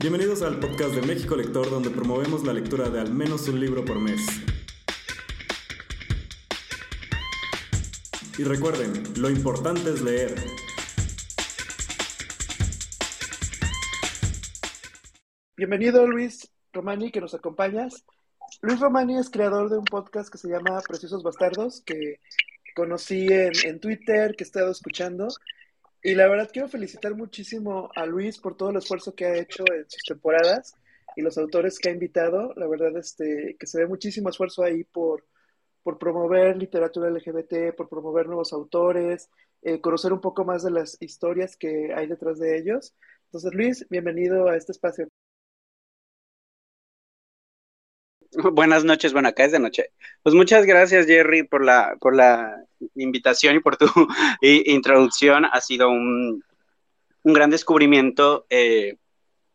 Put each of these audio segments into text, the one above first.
Bienvenidos al podcast de México Lector, donde promovemos la lectura de al menos un libro por mes. Y recuerden, lo importante es leer. Bienvenido Luis Romani, que nos acompañas. Luis Romani es creador de un podcast que se llama Preciosos Bastardos, que conocí en, en Twitter, que he estado escuchando. Y la verdad quiero felicitar muchísimo a Luis por todo el esfuerzo que ha hecho en sus temporadas y los autores que ha invitado. La verdad este, que se ve muchísimo esfuerzo ahí por, por promover literatura LGBT, por promover nuevos autores, eh, conocer un poco más de las historias que hay detrás de ellos. Entonces, Luis, bienvenido a este espacio. Buenas noches, bueno, acá es de noche. Pues muchas gracias, Jerry, por la, por la invitación y por tu introducción. Ha sido un, un gran descubrimiento eh,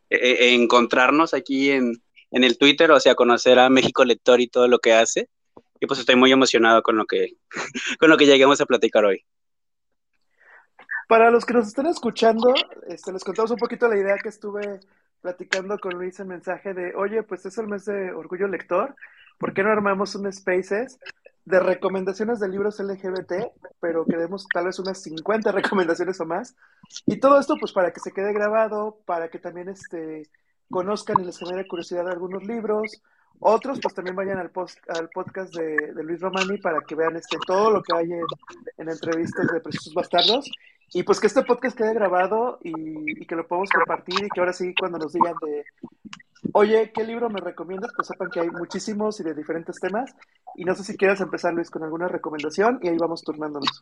e, e, encontrarnos aquí en, en, el Twitter, o sea, conocer a México Lector y todo lo que hace. Y pues estoy muy emocionado con lo que, con lo que lleguemos a platicar hoy. Para los que nos están escuchando, este, les contamos un poquito la idea que estuve platicando con Luis el mensaje de, oye, pues es el mes de Orgullo Lector, ¿por qué no armamos un Spaces de recomendaciones de libros LGBT, pero que demos tal vez unas 50 recomendaciones o más? Y todo esto pues para que se quede grabado, para que también este, conozcan y les genere curiosidad algunos libros, otros pues también vayan al, post, al podcast de, de, Luis Romani para que vean este, todo lo que hay en, en entrevistas de Preciosos Bastardos y pues que este podcast quede grabado y, que lo podamos compartir y que ahora sí cuando nos digan de, oye, ¿qué libro me recomiendas? Pues sepan que hay muchísimos y de diferentes temas. Y no sé si quieras empezar, Luis, con alguna recomendación y ahí vamos turnándonos.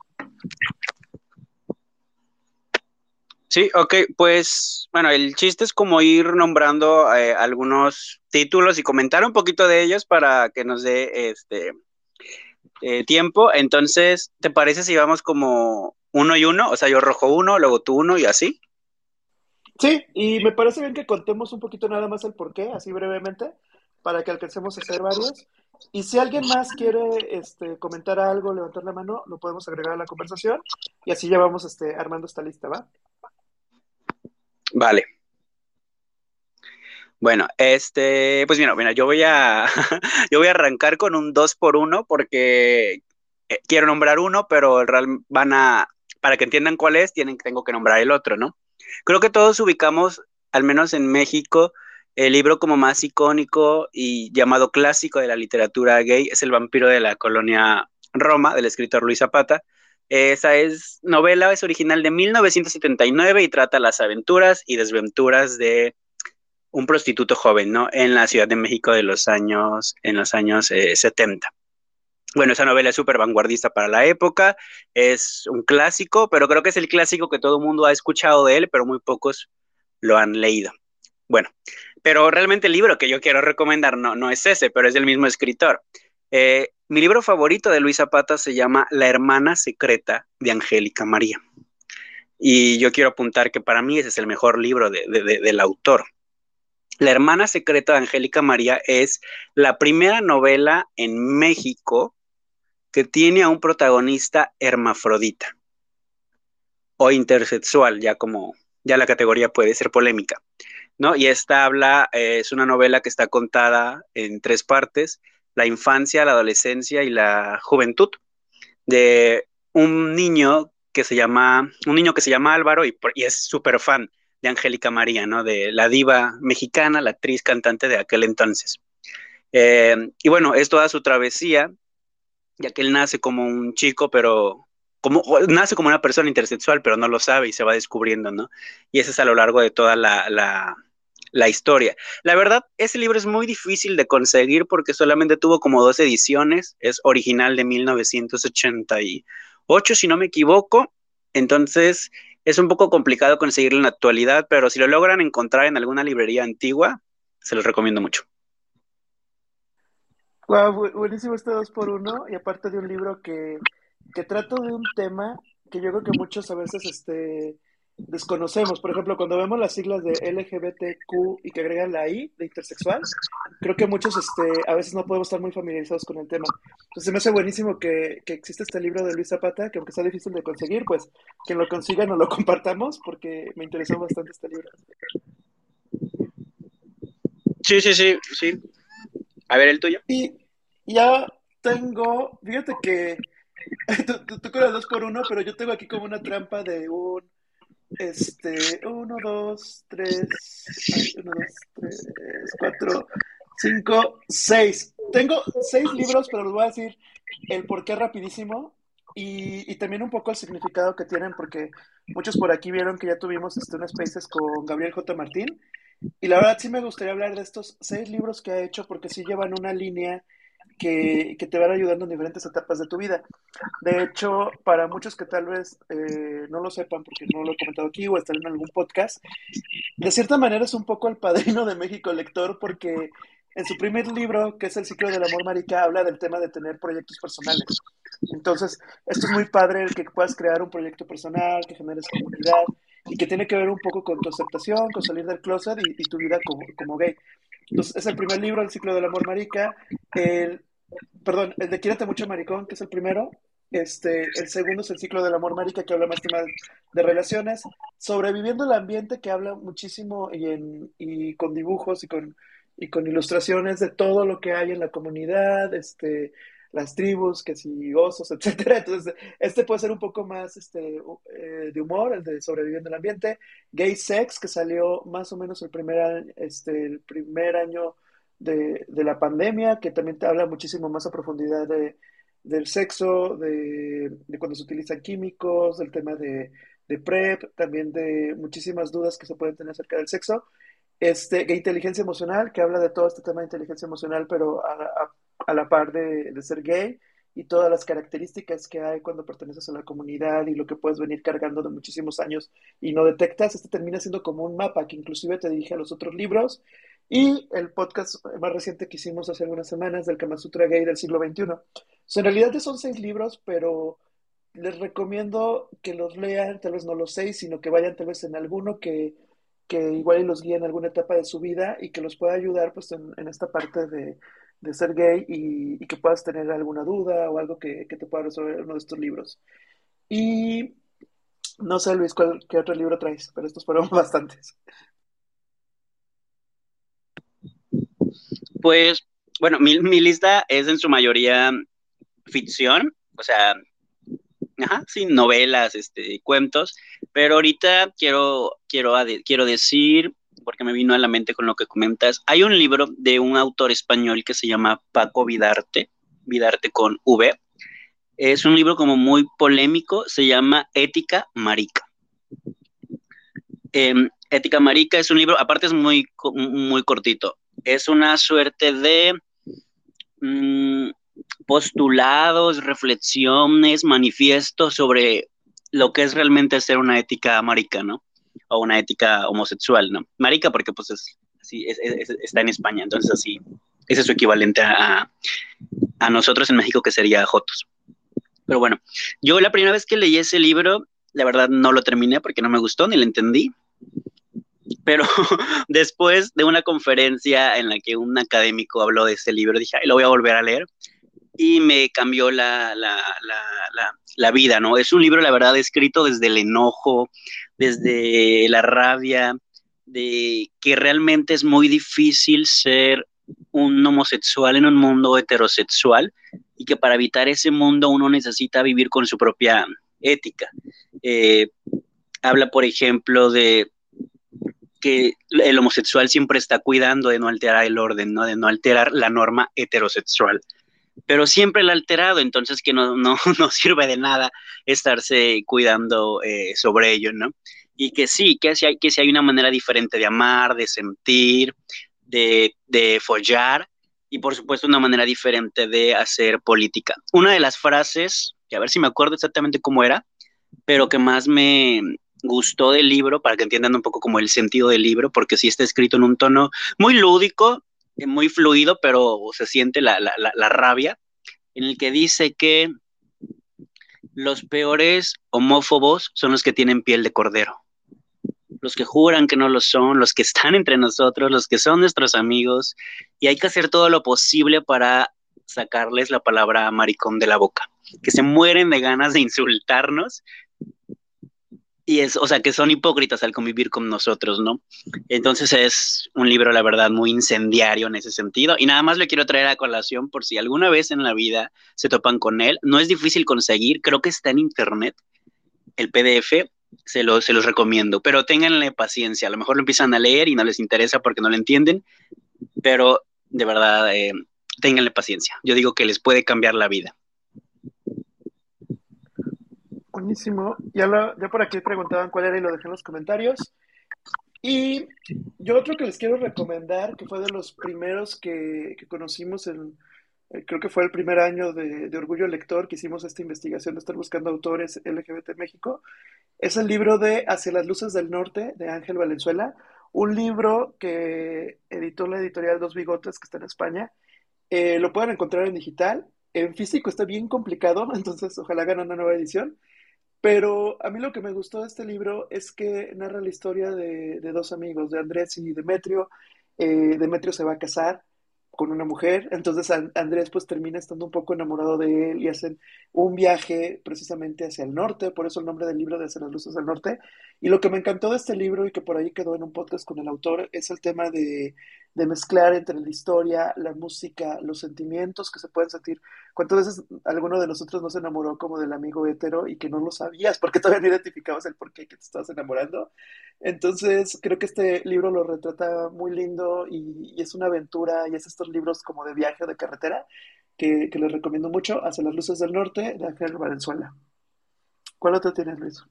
Sí, ok, pues bueno, el chiste es como ir nombrando eh, algunos títulos y comentar un poquito de ellos para que nos dé este eh, tiempo. Entonces, ¿te parece si vamos como uno y uno, o sea, yo rojo uno, luego tú uno y así. Sí, y me parece bien que contemos un poquito nada más el por qué, así brevemente, para que alcancemos a hacer varios. Y si alguien más quiere este, comentar algo, levantar la mano, lo podemos agregar a la conversación y así ya vamos este, armando esta lista, ¿va? Vale. Bueno, este, pues mira, mira, yo voy a, yo voy a arrancar con un dos por uno porque eh, quiero nombrar uno, pero real van a, para que entiendan cuál es, tienen, tengo que nombrar el otro, ¿no? Creo que todos ubicamos, al menos en México, el libro como más icónico y llamado clásico de la literatura gay es El vampiro de la colonia Roma, del escritor Luis Zapata. Esa es novela, es original de 1979 y trata las aventuras y desventuras de un prostituto joven, ¿no? En la Ciudad de México de los años, en los años eh, 70. Bueno, esa novela es súper vanguardista para la época, es un clásico, pero creo que es el clásico que todo el mundo ha escuchado de él, pero muy pocos lo han leído. Bueno, pero realmente el libro que yo quiero recomendar no, no es ese, pero es del mismo escritor. Eh, mi libro favorito de Luis Zapata se llama La hermana secreta de Angélica María. Y yo quiero apuntar que para mí ese es el mejor libro de, de, de, del autor. La hermana secreta de Angélica María es la primera novela en México que tiene a un protagonista hermafrodita o intersexual, ya como ya la categoría puede ser polémica, ¿no? Y esta habla, eh, es una novela que está contada en tres partes, la infancia, la adolescencia y la juventud, de un niño que se llama, un niño que se llama Álvaro y, y es súper fan de Angélica María, ¿no? De la diva mexicana, la actriz cantante de aquel entonces. Eh, y bueno, es toda su travesía ya que él nace como un chico, pero como nace como una persona intersexual, pero no lo sabe y se va descubriendo, ¿no? Y eso es a lo largo de toda la, la, la, historia. La verdad, ese libro es muy difícil de conseguir porque solamente tuvo como dos ediciones, es original de 1988, si no me equivoco, entonces es un poco complicado conseguirlo en la actualidad, pero si lo logran encontrar en alguna librería antigua, se los recomiendo mucho. Wow, buenísimo este dos por uno y aparte de un libro que, que trato de un tema que yo creo que muchos a veces este, desconocemos. Por ejemplo, cuando vemos las siglas de LGBTQ y que agregan la I de intersexual, creo que muchos este, a veces no podemos estar muy familiarizados con el tema. Entonces me hace buenísimo que, que existe este libro de Luis Zapata, que aunque sea difícil de conseguir, pues quien lo consiga nos lo compartamos porque me interesó bastante este libro. Sí, sí, sí, sí. A ver, el tuyo. Y ya tengo, fíjate que tú, tú, con el dos por uno, pero yo tengo aquí como una trampa de un, este, uno, dos, tres, uno, dos, tres, cuatro, cinco, seis. Tengo seis libros, pero les voy a decir el por qué rapidísimo y, y, también un poco el significado que tienen, porque muchos por aquí vieron que ya tuvimos este, unas spaces con Gabriel J. Martín. Y la verdad sí me gustaría hablar de estos seis libros que ha hecho, porque sí llevan una línea que, que, te van ayudando en diferentes etapas de tu vida. De hecho, para muchos que tal vez eh, no lo sepan, porque no lo he comentado aquí o están en algún podcast, de cierta manera es un poco el padrino de México lector, porque en su primer libro, que es El ciclo del amor marica, habla del tema de tener proyectos personales. Entonces, esto es muy padre, el que puedas crear un proyecto personal, que generes comunidad y que tiene que ver un poco con tu aceptación, con salir del closet y, tu vida como, como, gay. Entonces, es el primer libro, El ciclo del amor marica. El, perdón, el de Quírate mucho maricón, que es el primero. Este, el segundo es el ciclo del amor marica, que habla más tema de relaciones. Sobreviviendo el ambiente, que habla muchísimo y, en, y con dibujos y con, y con ilustraciones de todo lo que hay en la comunidad, este, las tribus, que si osos, etcétera. Entonces, este puede ser un poco más este, eh, de humor, el de sobreviviendo el ambiente. Gay Sex, que salió más o menos el primer, este, el primer año de, de la pandemia, que también te habla muchísimo más a profundidad de, del sexo, de, de, cuando se utilizan químicos, del tema de, de PrEP, también de muchísimas dudas que se pueden tener acerca del sexo. Este, inteligencia emocional, que habla de todo este tema de inteligencia emocional, pero a, a, a la par de, ser gay y todas las características que hay cuando perteneces a la comunidad y lo que puedes venir cargando de muchísimos años y no detectas, este termina siendo como un mapa que inclusive te dirige a los otros libros. Y el podcast más reciente que hicimos hace algunas semanas del Kama Sutra Gay del siglo XXI. En realidad son seis libros, pero les recomiendo que los lean, tal vez no los seis, sino que vayan tal vez en alguno que que igual los guíe en alguna etapa de su vida y que los pueda ayudar pues en esta parte de, de ser gay y, que puedas tener alguna duda o algo que, te pueda resolver uno de estos libros. Y no sé, Luis, ¿cuál, ¿qué otro libro traes? Pero estos fueron bastantes. Pues, bueno, mi, mi lista es en su mayoría ficción, o sea, ajá, sí, novelas, este, cuentos, pero ahorita quiero, quiero, quiero decir, porque me vino a la mente con lo que comentas, hay un libro de un autor español que se llama Paco Vidarte, Vidarte con V, es un libro como muy polémico, se llama Ética Marica. Eh, Ética Marica es un libro, aparte es muy, muy cortito, es una suerte de... Mmm, postulados, reflexiones, manifiestos sobre lo que es realmente ser una ética marica, ¿no? O una ética homosexual, ¿no? Marica porque pues es, así, es, es, está en España, entonces así, ese es su equivalente a, a nosotros en México que sería Jotos. Pero bueno, yo la primera vez que leí ese libro, la verdad no lo terminé porque no me gustó ni lo entendí. Pero después de una conferencia en la que un académico habló de ese libro, dije, lo voy a volver a leer y me cambió la, la, la, la, vida, ¿no? Es un libro, la verdad, escrito desde el enojo, desde la rabia, de que realmente es muy difícil ser un homosexual en un mundo heterosexual y que para evitar ese mundo uno necesita vivir con su propia ética. Eh, habla, por ejemplo, de que el homosexual siempre está cuidando de no alterar el orden, ¿no? de no alterar la norma heterosexual pero siempre el alterado, entonces que no, no, no sirve de nada estarse cuidando eh, sobre ello, ¿no? Y que sí, que sí, hay, que sí hay una manera diferente de amar, de sentir, de, de follar, y por supuesto una manera diferente de hacer política. Una de las frases, que a ver si me acuerdo exactamente cómo era, pero que más me gustó del libro, para que entiendan un poco como el sentido del libro, porque sí está escrito en un tono muy lúdico, muy fluido, pero se siente la, la, la, la rabia, en el que dice que los peores homófobos son los que tienen piel de cordero. Los que juran que no lo son, los que están entre nosotros, los que son nuestros amigos, y hay que hacer todo lo posible para sacarles la palabra maricón de la boca, que se mueren de ganas de insultarnos y, es, o sea, que son hipócritas al convivir con nosotros, ¿no? Entonces es un libro, la verdad, muy incendiario en ese sentido. Y nada más le quiero traer a colación por si alguna vez en la vida se topan con él. No es difícil conseguir, creo que está en internet el PDF, se, lo, se los recomiendo, pero ténganle paciencia. A lo mejor lo empiezan a leer y no les interesa porque no lo entienden, pero de verdad, eh, ténganle paciencia. Yo digo que les puede cambiar la vida. Buenísimo. Ya, ya por aquí preguntaban cuál era y lo dejé en los comentarios. Y yo otro que les quiero recomendar, que fue de los primeros que, conocimos en, eh, creo que fue el primer año de, Orgullo Lector que hicimos esta investigación de estar buscando autores LGBT México, es el libro de Hacia las Luces del Norte de Ángel Valenzuela, un libro que editó la editorial Dos Bigotes, que está en España. Eh, lo pueden encontrar en digital. En físico está bien complicado, entonces ojalá hagan una nueva edición. Pero a mí lo que me gustó de este libro es que narra la historia de, dos amigos, de Andrés y Demetrio. Eh, Demetrio se va a casar con una mujer, entonces Andrés pues termina estando un poco enamorado de él y hacen un viaje precisamente hacia el norte, por eso el nombre del libro de Hacia las Luces del Norte. Y lo que me encantó de este libro y que por ahí quedó en un podcast con el autor es el tema de, de mezclar entre la historia, la música, los sentimientos que se pueden sentir. ¿Cuántas veces alguno de nosotros no se enamoró como del amigo hetero y que no lo sabías porque todavía no identificabas el por qué que te estabas enamorando? Entonces, creo que este libro lo retrata muy lindo y, es una aventura y es estos libros como de viaje o de carretera que, les recomiendo mucho, Hacia las Luces del Norte, de Ángel Valenzuela. ¿Cuál otro tienes, Luis?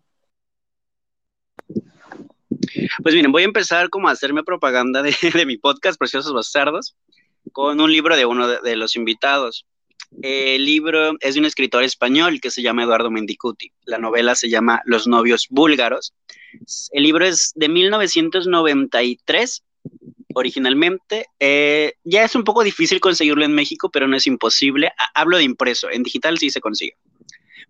Pues miren, voy a empezar como a hacerme propaganda de, mi podcast, Preciosos Bastardos, con un libro de uno de, los invitados. El libro es de un escritor español que se llama Eduardo Mendicuti. La novela se llama Los novios búlgaros. El libro es de 1993 originalmente. Eh, ya es un poco difícil conseguirlo en México, pero no es imposible. Hablo de impreso, en digital sí se consigue.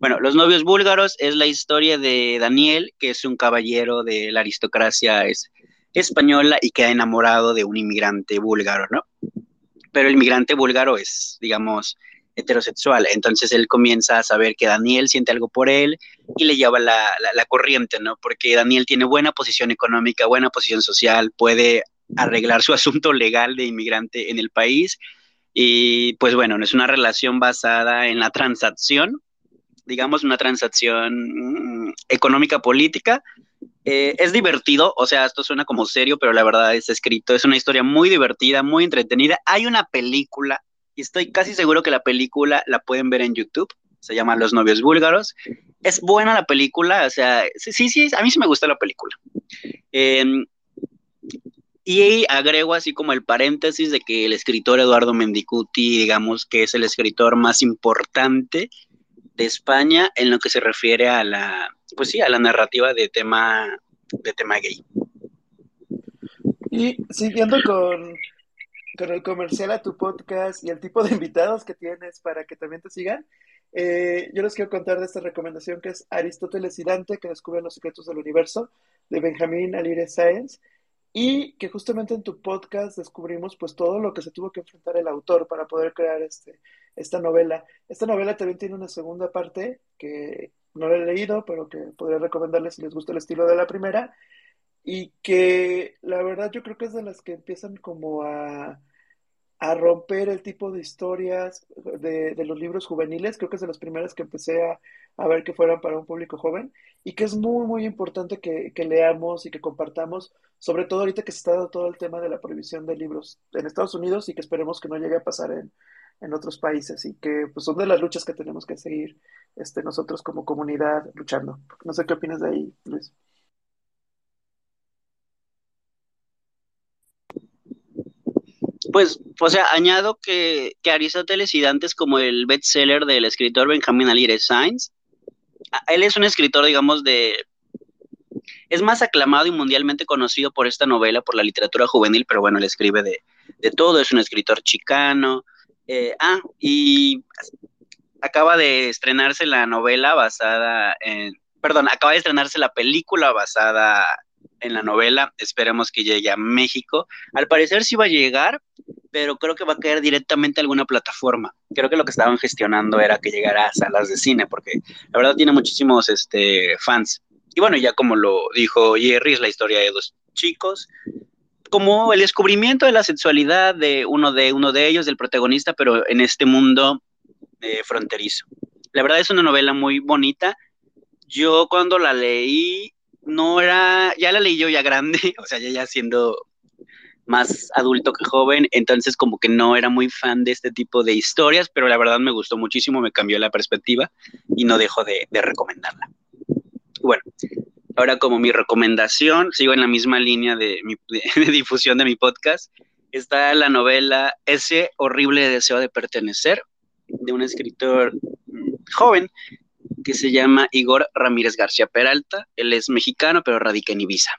Bueno, Los novios búlgaros es la historia de Daniel, que es un caballero de la aristocracia española y queda enamorado de un inmigrante búlgaro, ¿no? Pero el inmigrante búlgaro es, digamos, heterosexual. Entonces él comienza a saber que Daniel siente algo por él y le lleva la, la, corriente, ¿no? Porque Daniel tiene buena posición económica, buena posición social, puede arreglar su asunto legal de inmigrante en el país. Y pues bueno, es una relación basada en la transacción digamos, una transacción mm, económica política. Eh, es divertido, o sea, esto suena como serio, pero la verdad es escrito, es una historia muy divertida, muy entretenida. Hay una película, y estoy casi seguro que la película la pueden ver en YouTube, se llama Los novios búlgaros. Es buena la película, o sea, sí, sí, a mí sí me gusta la película. Em, y agrego así como el paréntesis de que el escritor Eduardo Mendicuti, digamos que es el escritor más importante de España en lo que se refiere a la, pues sí, a la narrativa de tema, de tema gay. Y siguiendo con, con el comercial a tu podcast y el tipo de invitados que tienes para que también te sigan, eh, yo les quiero contar de esta recomendación que es Aristóteles y Dante, que descubren los secretos del universo, de Benjamín Alire Sáenz, y que justamente en tu podcast descubrimos pues todo lo que se tuvo que enfrentar el autor para poder crear este, esta novela. Esta novela también tiene una segunda parte que no la he leído, pero que podría recomendarles si les gusta el estilo de la primera, y que la verdad yo creo que es de las que empiezan como a a romper el tipo de historias de, los libros juveniles. Creo que es de las primeras que empecé a, ver que fueran para un público joven y que es muy, muy importante que, leamos y que compartamos, sobre todo ahorita que se está dando todo el tema de la prohibición de libros en Estados Unidos y que esperemos que no llegue a pasar en, en otros países y que pues, son de las luchas que tenemos que seguir este, nosotros como comunidad luchando. No sé qué opinas de ahí, Luis. Pues, o sea, añado que, que Aristóteles y Dante es como el bestseller del escritor Benjamin Alire Sainz. Él es un escritor, digamos, de... Es más aclamado y mundialmente conocido por esta novela, por la literatura juvenil, pero bueno, él escribe de, de todo, es un escritor chicano. Eh, ah, y acaba de estrenarse la novela basada en... Perdón, acaba de estrenarse la película basada en la novela. Esperemos que llegue a México. Al parecer sí va a llegar, pero creo que va a caer directamente a alguna plataforma. Creo que lo que estaban gestionando era que llegara a salas de cine, porque la verdad tiene muchísimos este, fans. y bueno, ya como lo dijo Jerry, es la historia de dos chicos, como el descubrimiento de la sexualidad de uno de, uno de ellos, del protagonista, pero en este mundo eh, fronterizo. La verdad es una novela muy bonita. Yo cuando la leí, no era, ya la leí yo ya grande, o sea, ya, ya siendo más adulto que joven, entonces como que no era muy fan de este tipo de historias, pero la verdad me gustó muchísimo, me cambió la perspectiva y no dejo de, recomendarla. Bueno, ahora como mi recomendación, sigo en la misma línea de, de difusión de mi podcast, está la novela Ese horrible deseo de pertenecer, de un escritor mm, joven que se llama Igor Ramírez García Peralta. Él es mexicano, pero radica en Ibiza.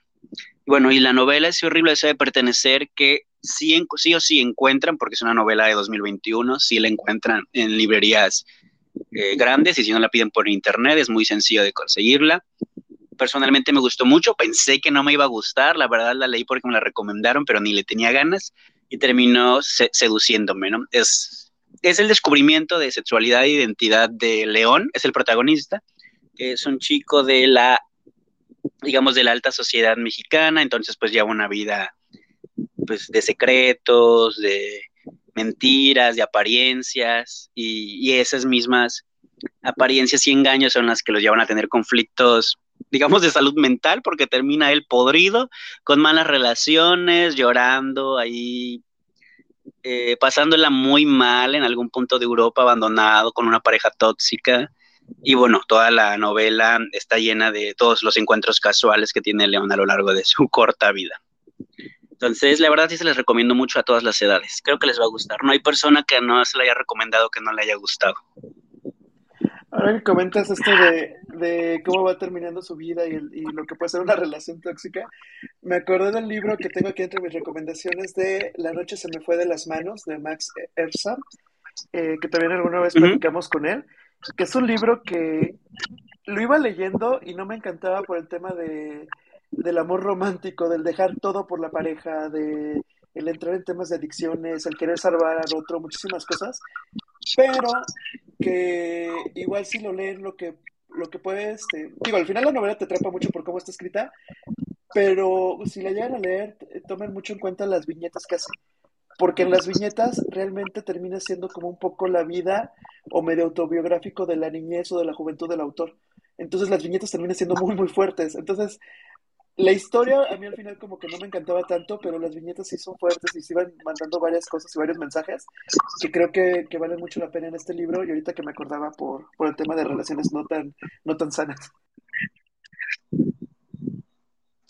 Bueno, y la novela es horrible deseo de pertenecer que sí, sí, o sí encuentran, porque es una novela de 2021, sí la encuentran en librerías eh, grandes y si no la piden por internet es muy sencillo de conseguirla. Personalmente me gustó mucho, pensé que no me iba a gustar, la verdad la leí porque me la recomendaron, pero ni le tenía ganas y terminó seduciéndome, ¿no? Es es el descubrimiento de sexualidad e identidad de León, es el protagonista, es un chico de la, digamos, de la alta sociedad mexicana, entonces pues lleva una vida pues de secretos, de mentiras, de apariencias, y, y esas mismas apariencias y engaños son las que los llevan a tener conflictos digamos, de salud mental, porque termina él podrido, con malas relaciones, llorando ahí eh, pasándola muy mal en algún punto de Europa, abandonado, con una pareja tóxica. Y bueno, toda la novela está llena de todos los encuentros casuales que tiene León a lo largo de su corta vida. Entonces, la verdad sí se les recomiendo mucho a todas las edades. Creo que les va a gustar. No hay persona que no se le haya recomendado que no le haya gustado. Ahora que comentas esto de, cómo va terminando su vida y, lo que puede ser una relación tóxica, me acordé del libro que tengo aquí entre mis recomendaciones de La noche se me fue de las manos, de Max Erzam, eh, que también alguna vez platicamos con él, que es un libro que lo iba leyendo y no me encantaba por el tema de, del amor romántico, del dejar todo por la pareja, de el entrar en temas de adicciones, el querer salvar al otro, muchísimas cosas, pero que igual si lo leen lo que lo que puede, este, digo, al final la novela te atrapa mucho por cómo está escrita, pero si la llegan a leer, tomen mucho en cuenta las viñetas que hace, porque en las viñetas realmente termina siendo como un poco la vida o medio autobiográfico de la niñez o de la juventud del autor. Entonces las viñetas terminan siendo muy, muy fuertes. Entonces, la historia a mí al final como que no me encantaba tanto, pero las viñetas sí son fuertes y se iban mandando varias cosas y varios mensajes que creo que, que valen mucho la pena en este libro y ahorita que me acordaba por, por el tema de relaciones no tan, no tan sanas.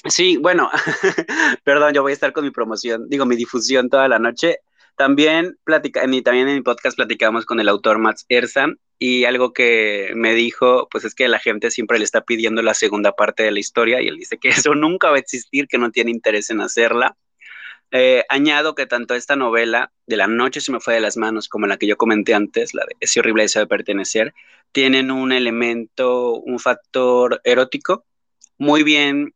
Sí, bueno, perdón, yo voy a estar con mi promoción, digo, mi difusión toda la noche. También, platica, también en mi podcast platicamos con el autor Max Erzan y algo que me dijo, pues es que la gente siempre le está pidiendo la segunda parte de la historia y él dice que eso nunca va a existir, que no tiene interés en hacerla. Eh, añado que tanto esta novela de la noche se me fue de las manos como la que yo comenté antes, la de ese horrible deseo de pertenecer, tienen un elemento, un factor erótico muy bien,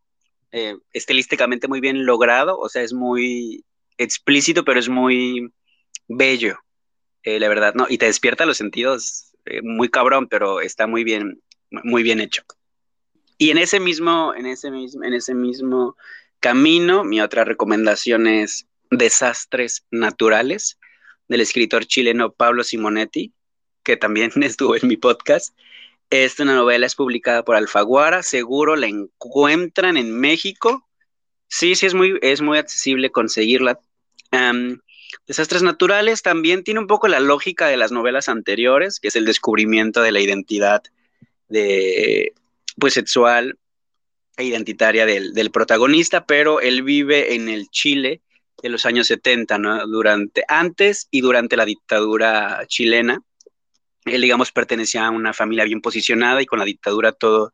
eh, estilísticamente muy bien logrado, o sea, es muy explícito, pero es muy bello, eh, la verdad, ¿no? Y te despierta los sentidos eh, muy cabrón, pero está muy bien, muy bien hecho. Y en ese mismo, en ese mismo, en ese mismo camino, mi otra recomendación es Desastres Naturales, del escritor chileno Pablo Simonetti, que también estuvo en mi podcast. Esta novela es publicada por Alfaguara, seguro la encuentran en México. Sí, sí, es muy, es muy accesible conseguirla. Desastres naturales también tiene un poco la lógica de las novelas anteriores, que es el descubrimiento de la identidad de, pues, sexual e identitaria del, protagonista, pero él vive en el Chile de los años 70, ¿no? Durante, antes y durante la dictadura chilena. Él, digamos, pertenecía a una familia bien posicionada y con la dictadura todo,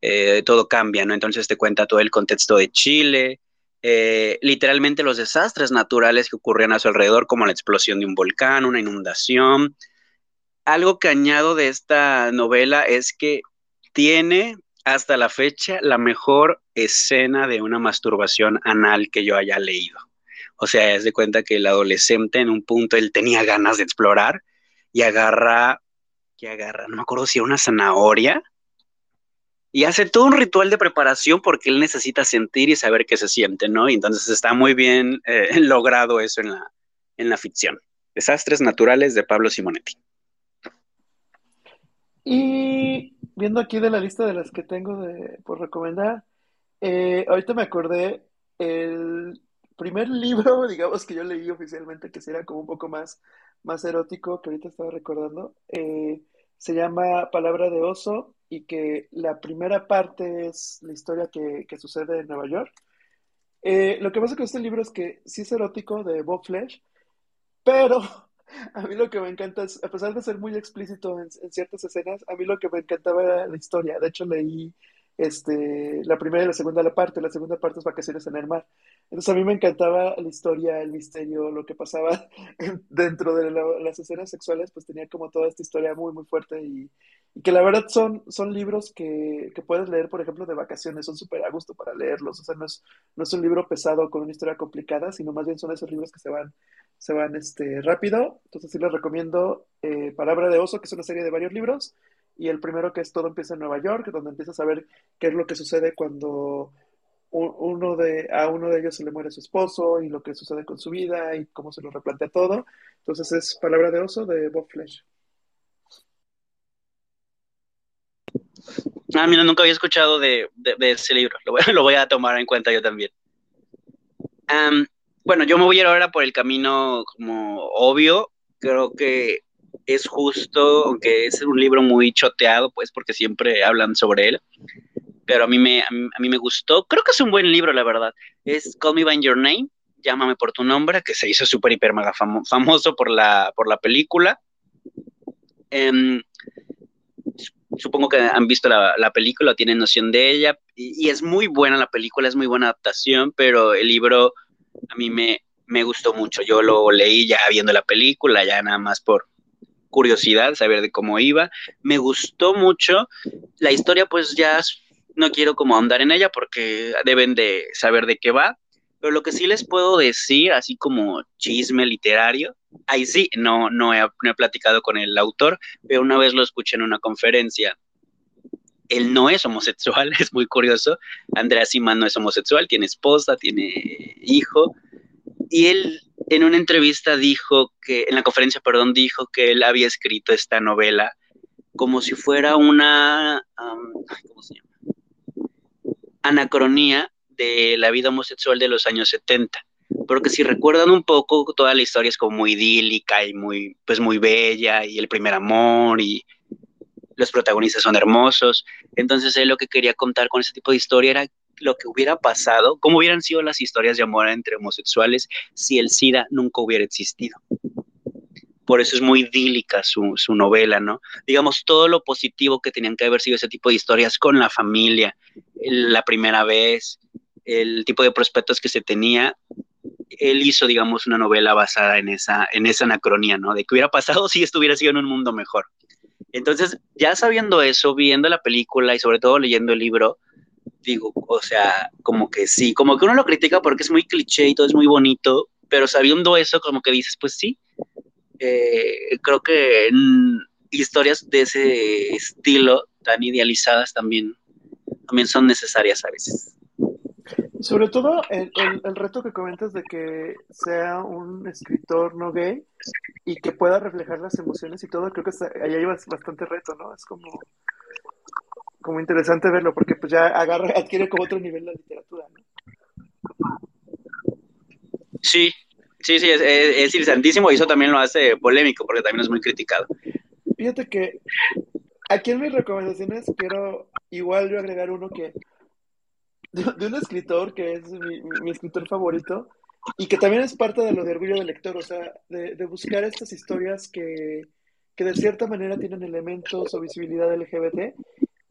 eh, todo cambia, ¿no? Entonces te cuenta todo el contexto de Chile, eh, literalmente los desastres naturales que ocurrían a su alrededor, como la explosión de un volcán, una inundación. Algo que añado de esta novela es que tiene hasta la fecha la mejor escena de una masturbación anal que yo haya leído. O sea, es de cuenta que el adolescente en un punto él tenía ganas de explorar y agarra, que agarra, no me acuerdo si era una zanahoria y hace todo un ritual de preparación porque él necesita sentir y saber qué se siente, ¿no? Y entonces está muy bien eh, logrado eso en la, en la ficción. Desastres naturales de Pablo Simonetti. Y viendo aquí de la lista de las que tengo por recomendar, eh, ahorita me acordé el primer libro, digamos, que yo leí oficialmente, que será como un poco más, más erótico, que ahorita estaba recordando, eh, se llama Palabra de Oso y que la primera parte es la historia que, que sucede en Nueva York. Eh, lo que pasa con este libro es que sí es erótico de Bob Flesh, pero a mí lo que me encanta es, a pesar de ser muy explícito en, ciertas escenas, a mí lo que me encantaba era la historia. De hecho, leí este, la primera y la segunda la parte, la segunda parte es Vacaciones en el Mar. Entonces a mí me encantaba la historia, el misterio, lo que pasaba dentro de las escenas sexuales, pues tenía como toda esta historia muy, muy fuerte y, y que la verdad son, son libros que, que, puedes leer, por ejemplo, de vacaciones, son súper a gusto para leerlos, o sea, no es, no es un libro pesado con una historia complicada, sino más bien son esos libros que se van, se van este, rápido, entonces sí les recomiendo eh, Palabra de Oso, que es una serie de varios libros, y el primero que es Todo empieza en Nueva York, donde empiezas a ver qué es lo que sucede cuando uno de, a uno de ellos se le muere su esposo y lo que sucede con su vida y cómo se lo replantea todo. Entonces es Palabra de Oso de Bob Flesh. Ah, mira, nunca había escuchado de, ese libro. Lo voy, a tomar en cuenta yo también. bueno, yo me voy a ir ahora por el camino como obvio. Creo que es justo, aunque es un libro muy choteado, pues porque siempre hablan sobre él. Pero a mí me, a mí, me gustó. Creo que es un buen libro, la verdad. Es Call Me By Your Name, Llámame por tu nombre, que se hizo súper, hiper, mega famoso por la, por la película. Em, supongo que han visto la, la película, tienen noción de ella, y, es muy buena la película, es muy buena adaptación, pero el libro a mí me, me gustó mucho. Yo lo leí ya viendo la película, ya nada más por curiosidad, saber de cómo iba. Me gustó mucho. La historia, pues ya no quiero como andar en ella porque deben de saber de qué va. Pero lo que sí les puedo decir, así como chisme literario, ahí sí, no, no, he, he platicado con el autor, pero una vez lo escuché en una conferencia. Él no es homosexual, es muy curioso. Andrea Simán no es homosexual, tiene esposa, tiene hijo. Y él en una entrevista dijo que, en la conferencia, perdón, dijo que él había escrito esta novela como si fuera una, ¿cómo se llama? Anacronía de la vida homosexual de los años 70. Porque si recuerdan un poco, toda la historia es como muy idílica y muy, pues muy bella, y el primer amor, y los protagonistas son hermosos. Entonces él lo que quería contar con ese tipo de historia era lo que hubiera pasado, cómo hubieran sido las historias de amor entre homosexuales si el SIDA nunca hubiera existido. Por eso es muy idílica su, novela, ¿no? Digamos, todo lo positivo que tenían que haber sido ese tipo de historias con la familia, la primera vez, el tipo de prospectos que se tenía, él hizo, digamos, una novela basada en esa, en anacronía, ¿no? De qué hubiera pasado si estuviera sido en un mundo mejor. Entonces, ya sabiendo eso, viendo la película y sobre todo leyendo el libro, digo, o sea, como que sí, como que uno lo critica porque es muy cliché y todo es muy bonito, pero sabiendo eso, como que dices, pues sí, eh, creo que historias de ese estilo tan idealizadas también, también son necesarias a veces. Sobre todo el, el, reto que comentas de que sea un escritor no gay y que pueda reflejar las emociones y todo, creo que ahí hay bastante reto, ¿no? Es como como interesante verlo, porque pues ya agarra, adquiere como otro nivel la literatura, ¿no? Sí, sí, sí, es, es, interesantísimo y eso también lo hace polémico, porque también es muy criticado. Fíjate que aquí en mis recomendaciones quiero igual yo agregar uno que de, un escritor que es mi, escritor favorito y que también es parte de lo de orgullo del lector, o sea, de, de buscar estas historias que, que de cierta manera tienen elementos o visibilidad LGBT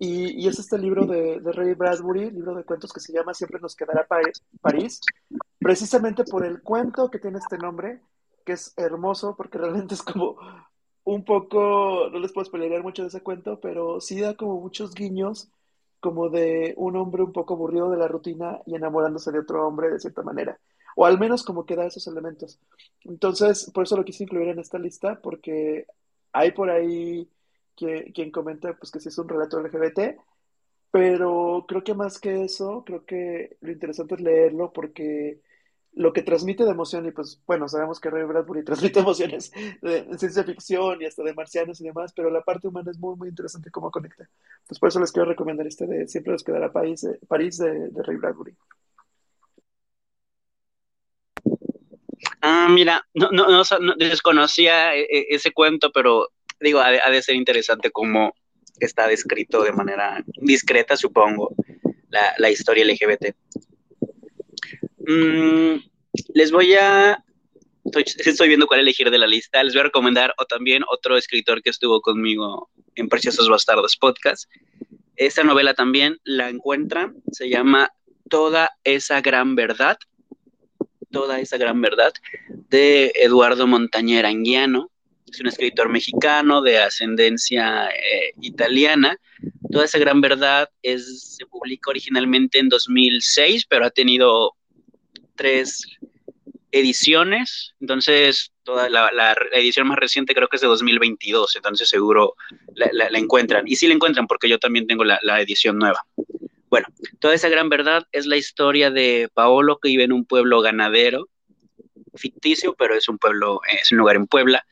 y, es este libro de, Ray Bradbury, libro de cuentos que se llama Siempre nos quedará París, precisamente por el cuento que tiene este nombre, que es hermoso porque realmente es como un poco, no les puedo spoilerear mucho de ese cuento, pero sí da como muchos guiños como de un hombre un poco aburrido de la rutina y enamorándose de otro hombre de cierta manera. O al menos como que da esos elementos. Entonces, por eso lo quise incluir en esta lista, porque hay por ahí quien comenta pues, que si es un relato LGBT, pero creo que más que eso, creo que lo interesante es leerlo porque lo que transmite de emoción, y pues bueno, sabemos que Ray Bradbury transmite emociones de, ciencia ficción y hasta de marcianos y demás, pero la parte humana es muy, muy interesante cómo conecta. Entonces por eso les quiero recomendar este de Siempre nos quedará París, París de, de Ray Bradbury. Ah, mira, no, no, no, desconocía e, e, ese cuento, pero digo, ha de, ser interesante cómo está descrito de manera discreta, supongo, la, la historia LGBT. Mm, les voy a. Estoy, viendo cuál elegir de la lista. Les voy a recomendar o también otro escritor que estuvo conmigo en Preciosos Bastardos Podcast. Esta novela también la encuentran, se llama Toda esa gran verdad. Toda esa gran verdad de Eduardo Montañera Anguiano. Es un escritor mexicano de ascendencia eh, italiana. Toda esa gran verdad es, se publicó originalmente en 2006, pero ha tenido tres ediciones, entonces toda la, edición más reciente creo que es de 2022, entonces seguro la, encuentran. Y sí la encuentran porque yo también tengo la, edición nueva. Bueno, toda esa gran verdad es la historia de Paolo que vive en un pueblo ganadero, ficticio, pero es un pueblo, es un lugar en Puebla,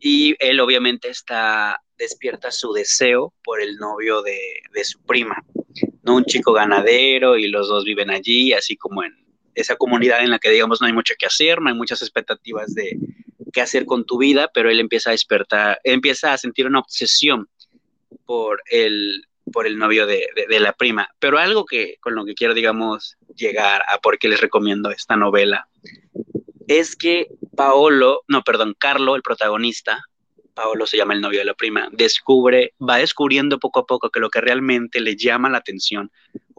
y él obviamente está despierta su deseo por el novio de, de su prima, ¿no? Un chico ganadero y los dos viven allí, así como en esa comunidad en la que, digamos, no hay mucho que hacer, no hay muchas expectativas de qué hacer con tu vida, pero él empieza a despertar, empieza a sentir una obsesión por el, por el novio de, la prima. Pero algo que con lo que quiero, digamos, llegar a por qué les recomiendo esta novela es que Paolo, no, perdón, Carlo, el protagonista, Paolo se llama el novio de la prima, descubre, va descubriendo poco a poco que lo que realmente le llama la atención,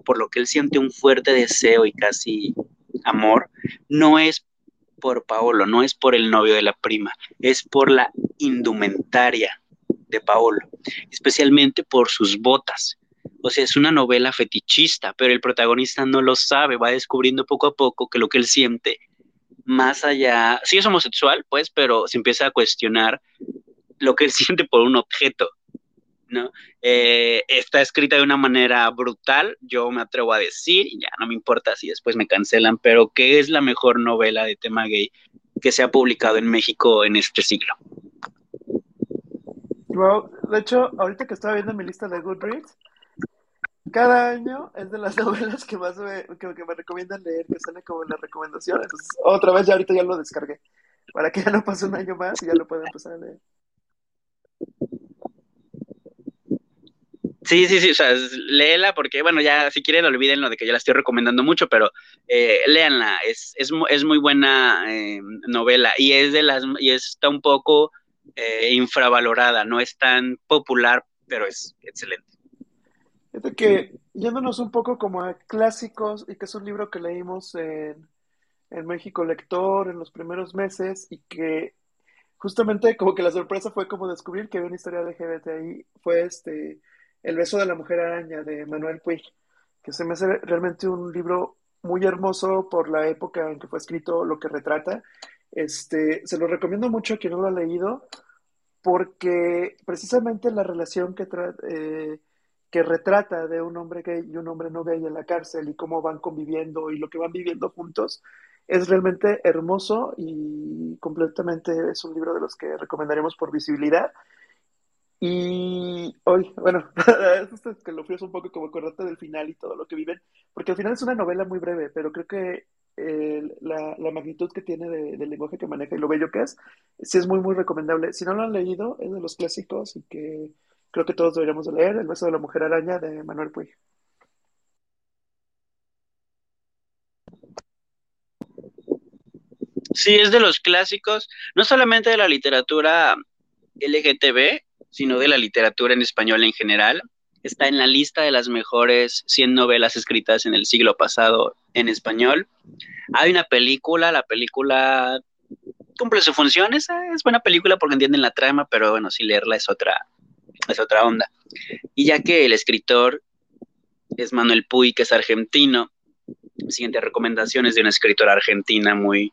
por lo que él siente un fuerte deseo y casi amor no es por Paolo, no es por el novio de la prima, es por la indumentaria de Paolo, especialmente por sus botas. O sea, es una novela fetichista, pero el protagonista no lo sabe, va descubriendo poco a poco que lo que él siente, más allá, sí es homosexual, pues, pero se empieza a cuestionar lo que él siente por un objeto, ¿no? Eh, está escrita de una manera brutal, yo me atrevo a decir, ya no me importa si después me cancelan, pero que es la mejor novela de tema gay que se ha publicado en México en este siglo. de hecho, ahorita que estaba viendo mi lista de Goodreads, cada año es de las novelas que más me, que, me recomiendan leer, que sale como la recomendación. Entonces, otra vez ya ahorita ya lo descargué, para que ya no pase un año más y ya lo pueda empezar a leer. Sí, sí, sí, o sea, léela porque, bueno, ya si quieren olvídenlo de que yo la estoy recomendando mucho, pero eh, léanla, es, es, es, muy buena eh, novela y es de las, y está un poco eh, infravalorada, no es tan popular, pero es excelente. Fíjate que yéndonos un poco como a clásicos y que es un libro que leímos en, en México Lector en los primeros meses y que justamente como que la sorpresa fue como descubrir que había una historia LGBT ahí, fue este el beso de la mujer araña de Manuel Puig, que se me hace realmente un libro muy hermoso por la época en que fue escrito, lo que retrata. Este, se lo recomiendo mucho a quien no lo ha leído, porque precisamente la relación que, eh, que retrata de un hombre gay y un hombre no gay en la cárcel y cómo van conviviendo y lo que van viviendo juntos es realmente hermoso y completamente es un libro de los que recomendaremos por visibilidad. Y hoy, bueno, es que lo frío un poco como acordarte del final y todo lo que viven, porque al final es una novela muy breve, pero creo que la, magnitud que tiene del lenguaje que maneja y lo bello que es, sí es muy, muy recomendable. Si no lo han leído, es de los clásicos y que creo que todos deberíamos de leer, El beso de la mujer araña de Manuel Puig. Sí, es de los clásicos, no solamente de la literatura LGTB, sino de la literatura en español en general. Está en la lista de las mejores 100 novelas escritas en el siglo pasado en español. Hay una película, la película cumple su función, es, buena película porque entienden la trama, pero bueno, si leerla es otra, es otra onda. Y ya que el escritor es Manuel Puy, que es argentino, siguiente recomendación es de una escritora argentina muy,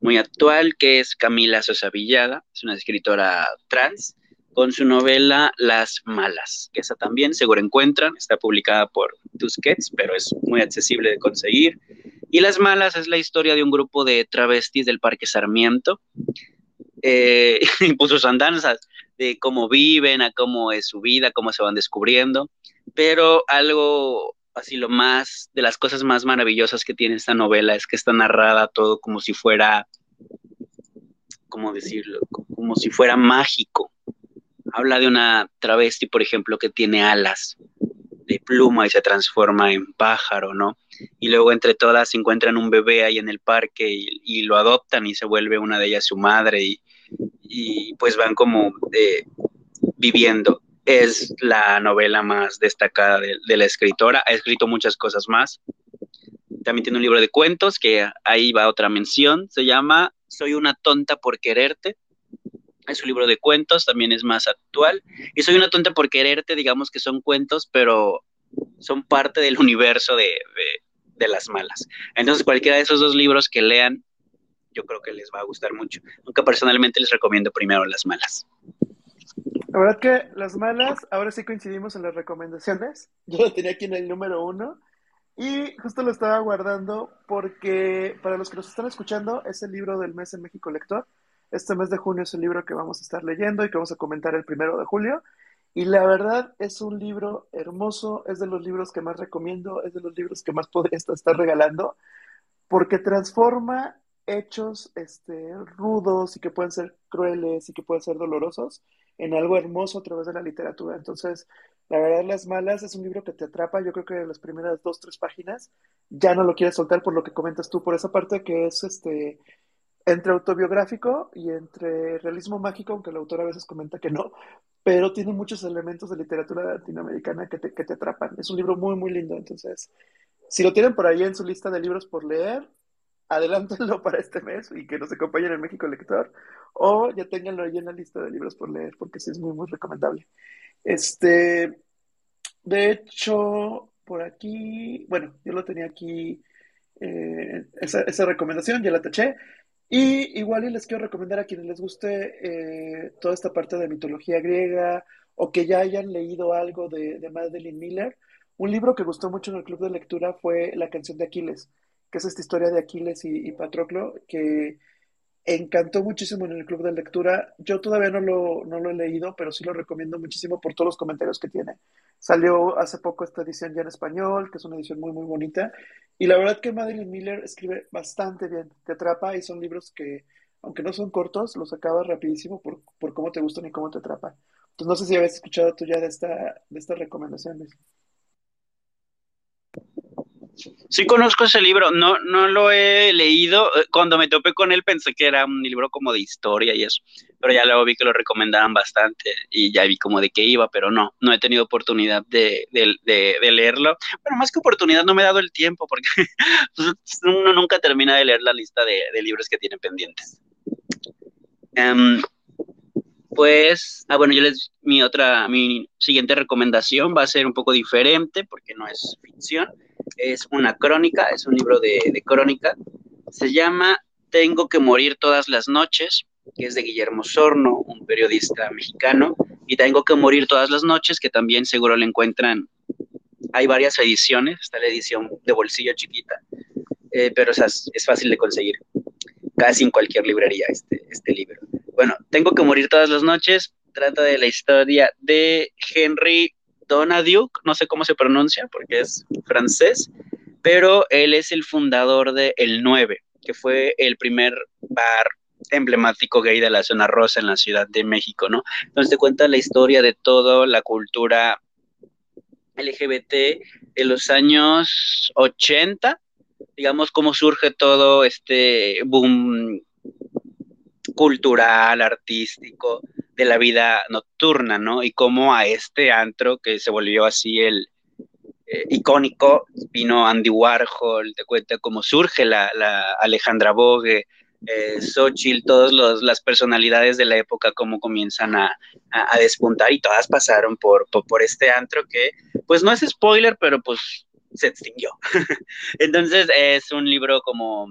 muy actual, que es Camila Sosa Villada, es una escritora trans, con su novela Las Malas, que esa también seguro encuentran, está publicada por Tusquets, pero es muy accesible de conseguir. Y Las Malas es la historia de un grupo de travestis del Parque Sarmiento, eh, y pues sus andanzas, de cómo viven, a cómo es su vida, cómo se van descubriendo, pero algo así lo más, de las cosas más maravillosas que tiene esta novela es que está narrada todo como si fuera, ¿cómo decirlo? Como si fuera mágico. Habla de una travesti, por ejemplo, que tiene alas de pluma y se transforma en pájaro, ¿no? Y luego entre todas encuentran un bebé ahí en el parque y, lo adoptan y se vuelve una de ellas su madre y, pues van como eh, viviendo. Es la novela más destacada de, la escritora. Ha escrito muchas cosas más. También tiene un libro de cuentos que ahí va otra mención. Se llama Soy una tonta por quererte. Es un libro de cuentos, también es más actual. Y Soy una tonta por quererte, digamos que son cuentos, pero son parte del universo de, de las malas. Entonces, cualquiera de esos dos libros que lean yo creo que les va a gustar mucho. Aunque personalmente les recomiendo primero las malas. La verdad que las malas, ahora sí coincidimos en las recomendaciones. Yo lo tenía aquí en el número uno. Y justo lo estaba guardando porque para los que nos están escuchando es el libro del mes en México Lector. Este mes de junio es el libro que vamos a estar leyendo y que vamos a comentar el primero de julio. Y la verdad es un libro hermoso, es de los libros que más recomiendo, es de los libros que más podría estar regalando, porque transforma hechos este, rudos y que pueden ser crueles y que pueden ser dolorosos en algo hermoso a través de la literatura. Entonces, la verdad, Las Malas es un libro que te atrapa. Yo creo que en las primeras dos, tres páginas ya no lo quieres soltar por lo que comentas tú, por esa parte que es este entre autobiográfico y entre realismo mágico, aunque el autor a veces comenta que no, pero tiene muchos elementos de literatura latinoamericana que te, que te atrapan. Es un libro muy, muy lindo. Entonces, si lo tienen por ahí en su lista de libros por leer, adelántenlo para este mes y que nos acompañen en México Lector, o ya tenganlo ahí en la lista de libros por leer, porque sí es muy, muy recomendable. Este, de hecho, por aquí, bueno, yo lo tenía aquí, eh, esa, esa, recomendación, ya la taché. Y igual y les quiero recomendar a quienes les guste eh, toda esta parte de mitología griega o que ya hayan leído algo de, de Madeline Miller. Un libro que gustó mucho en el club de lectura fue La canción de Aquiles que es esta historia de Aquiles y, Patroclo, que encantó muchísimo en el club de lectura. Yo todavía no lo, no lo he leído, pero sí lo recomiendo muchísimo por todos los comentarios que tiene. Salió hace poco esta edición ya en español, que es una edición muy, muy bonita. Y la verdad que Madeline Miller escribe bastante bien, te atrapa y son libros que, aunque no son cortos, los acabas rapidísimo por, por cómo te gustan y cómo te atrapan. Entonces no sé si habías escuchado tú ya de esta, de estas recomendaciones. Sí conozco ese libro, no, no lo he leído. Eh, cuando me topé con él pensé que era un libro como de historia y eso, pero ya luego vi que lo recomendaban bastante y ya vi como de qué iba, pero no, no he tenido oportunidad de, leerlo. Bueno, más que oportunidad, no me he dado el tiempo porque uno nunca termina de leer la lista de, libros que tiene pendientes. Em, pues, ah, bueno, yo les, mi otra, mi siguiente recomendación va a ser un poco diferente porque no es ficción es una crónica, es un libro de, crónica. Se llama Tengo que morir todas las noches, que es de Guillermo Sorno, un periodista mexicano. Y Tengo que morir todas las noches, que también seguro le encuentran. Hay varias ediciones, está la edición de bolsillo chiquita, eh, pero es, es fácil de conseguir casi en cualquier librería este, este libro. Bueno, Tengo que morir todas las noches trata de la historia de Henry Donadieu, no sé cómo se pronuncia porque es francés, pero él es el fundador de El 9, que fue el primer bar emblemático gay de la zona rosa en la Ciudad de México, ¿no? Entonces cuenta la historia de toda la cultura LGBT en los años 80, digamos, cómo surge todo este boom cultural, artístico, de la vida nocturna, ¿no? Y cómo a este antro que se volvió así el eh, icónico, vino Andy Warhol, te cuenta cómo surge la, Alejandra Bogue, eh, Xochitl, todas las personalidades de la época, cómo comienzan a, despuntar y todas pasaron por, por, este antro que, pues no es spoiler, pero pues se extinguió. Entonces es un libro como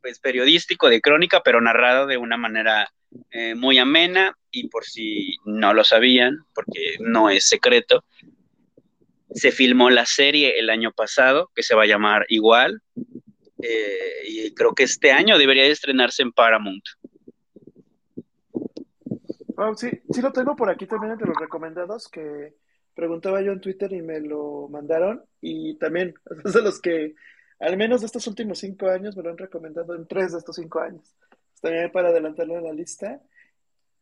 pues periodístico de crónica, pero narrado de una manera eh, muy amena y por si no lo sabían, porque no es secreto, se filmó la serie el año pasado que se va a llamar igual eh, y creo que este año debería de estrenarse en Paramount. sí, sí lo tengo por aquí también entre los recomendados que preguntaba yo en Twitter y me lo mandaron y también es de los que al menos de estos últimos cinco años me lo han recomendado en tres de estos cinco años. También para adelantarlo a la lista.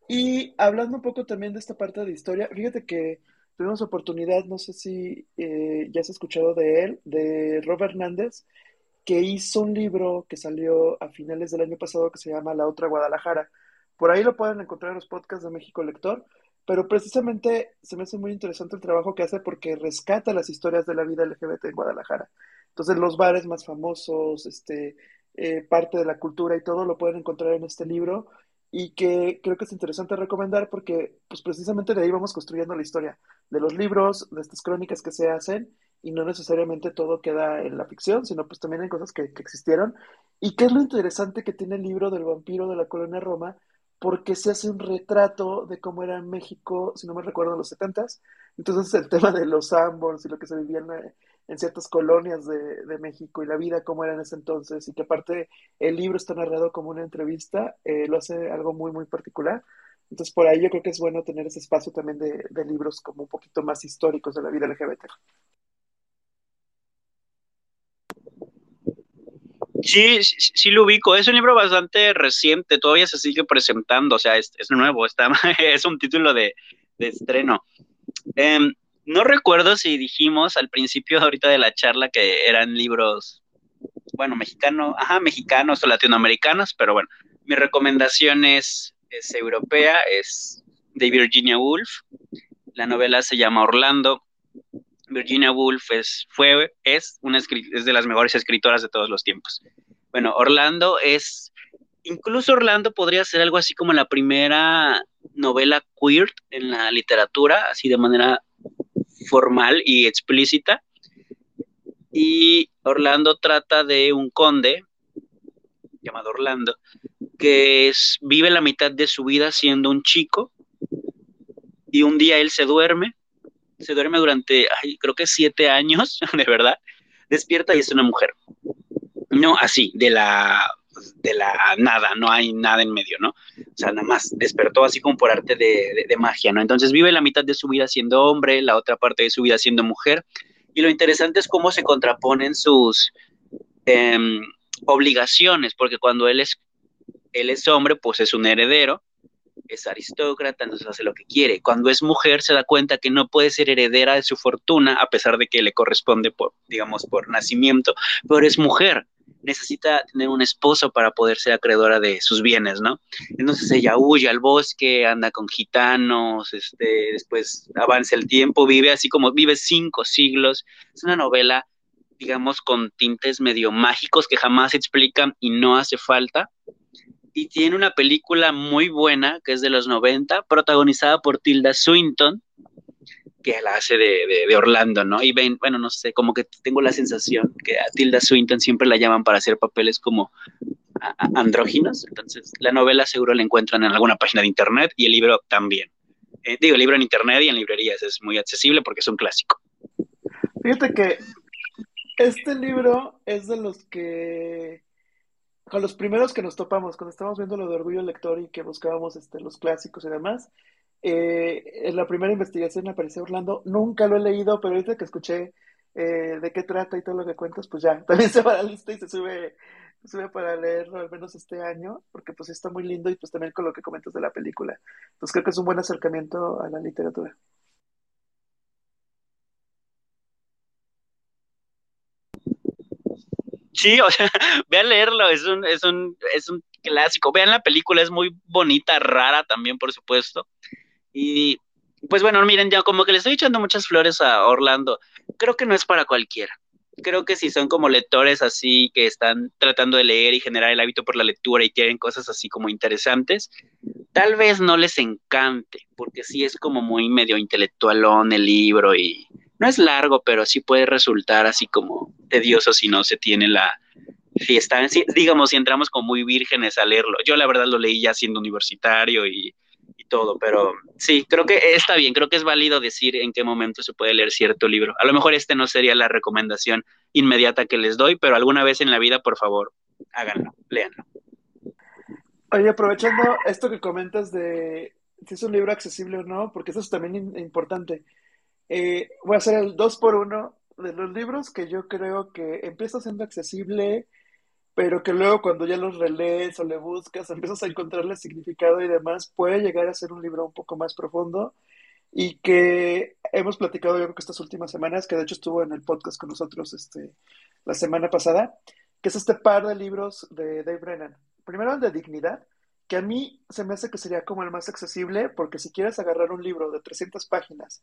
Y hablando un poco también de esta parte de historia, fíjate que tuvimos oportunidad, no sé si eh, ya has escuchado de él, de Robert Hernández, que hizo un libro que salió a finales del año pasado que se llama La Otra Guadalajara. Por ahí lo pueden encontrar en los podcasts de México Lector, pero precisamente se me hace muy interesante el trabajo que hace porque rescata las historias de la vida LGBT en Guadalajara. Entonces, los bares más famosos, este, eh, parte de la cultura y todo lo pueden encontrar en este libro y que creo que es interesante recomendar porque pues precisamente de ahí vamos construyendo la historia de los libros, de estas crónicas que se hacen y no necesariamente todo queda en la ficción, sino pues también hay cosas que, que existieron. ¿Y qué es lo interesante que tiene el libro del vampiro de la colonia Roma? porque se hace un retrato de cómo era en México, si no me recuerdo, en los setentas. Entonces el tema de los ambos y lo que se vivía en, ciertas colonias de, México y la vida cómo era en ese entonces y que aparte el libro está narrado como una entrevista, eh, lo hace algo muy, muy particular. Entonces por ahí yo creo que es bueno tener ese espacio también de, de libros como un poquito más históricos de la vida LGBT. Sí, sí, lo ubico. Es un libro bastante reciente, todavía se sigue presentando, o sea, es, nuevo, está, es un título de, estreno. Em, no recuerdo si dijimos al principio ahorita de la charla que eran libros, bueno, mexicanos, ajá, mexicanos o latinoamericanos, pero bueno, mi recomendación es, es europea, es de Virginia Woolf. La novela se llama Orlando Virginia Woolf es, fue, es, una, es de las mejores escritoras de todos los tiempos. Bueno, Orlando es, incluso Orlando podría ser algo así como la primera novela queer en la literatura, así de manera formal y explícita. Y Orlando trata de un conde llamado Orlando, que vive la mitad de su vida siendo un chico y un día él se duerme se duerme durante, creo que siete años, de verdad, despierta y es una mujer. No así, de la, de la nada, no hay nada en medio, ¿no? O sea, nada más despertó así como por arte de, magia, ¿no? Entonces vive la mitad de su vida siendo hombre, la otra parte de su vida siendo mujer. Y lo interesante es cómo se contraponen sus em, obligaciones, porque cuando él es, él es hombre, pues es un heredero, es aristócrata, entonces hace lo que quiere. Cuando es mujer se da cuenta que no puede ser heredera de su fortuna, a pesar de que le corresponde por, digamos, por nacimiento, pero es mujer. Necesita tener un esposo para poder ser acreedora de sus bienes, ¿no? Entonces ella huye al bosque, anda con gitanos, este, después avanza el tiempo, vive así como vive cinco siglos. Es una novela, digamos, con tintes medio mágicos que jamás se explican y no hace falta y tiene una película muy buena que es de los 90, protagonizada por Tilda Swinton, que la hace de, Orlando, ¿no? Y ven, bueno, no sé, como que tengo la sensación que a Tilda Swinton siempre la llaman para hacer papeles como andróginos, entonces la novela seguro la encuentran en alguna página de internet y el libro también. Eh, digo, el libro en internet y en librerías es muy accesible porque es un clásico. Fíjate que este libro es de los que con los primeros que nos topamos, cuando estábamos viendo lo de Orgullo Lector y que buscábamos este, los clásicos y demás, eh, en la primera investigación apareció Orlando, nunca lo he leído, pero ahorita que escuché eh, de qué trata y todo lo que cuentas, pues ya, también se va a la lista y se sube, sube para leerlo al menos este año, porque pues está muy lindo y pues también con lo que comentas de la película. Pues creo que es un buen acercamiento a la literatura. Sí, o sea, vean leerlo, es un, es un, es un clásico. Vean la película, es muy bonita, rara también, por supuesto. Y pues bueno, miren, ya como que le estoy echando muchas flores a Orlando. Creo que no es para cualquiera. Creo que si son como lectores así que están tratando de leer y generar el hábito por la lectura y quieren cosas así como interesantes, tal vez no les encante, porque sí es como muy medio intelectualón el libro y no es largo, pero sí puede resultar así como tedioso si no se tiene la, si están, digamos, si entramos como muy vírgenes a leerlo. Yo la verdad lo leí ya siendo universitario y, todo, pero sí, creo que está bien, creo que es válido decir en qué momento se puede leer cierto libro. A lo mejor este no sería la recomendación inmediata que les doy, pero alguna vez en la vida, por favor, háganlo, léanlo. Oye, aprovechando esto que comentas de si es un libro accesible o no, porque eso es también importante. Eh, voy a hacer el 2 por 1 de los libros que yo creo que empieza siendo accesible, pero que luego cuando ya los relees o le buscas, empiezas a encontrarle significado y demás, puede llegar a ser un libro un poco más profundo y que hemos platicado yo creo que estas últimas semanas, que de hecho estuvo en el podcast con nosotros este, la semana pasada, que es este par de libros de Dave Brennan. Primero el de Dignidad, que a mí se me hace que sería como el más accesible, porque si quieres agarrar un libro de 300 páginas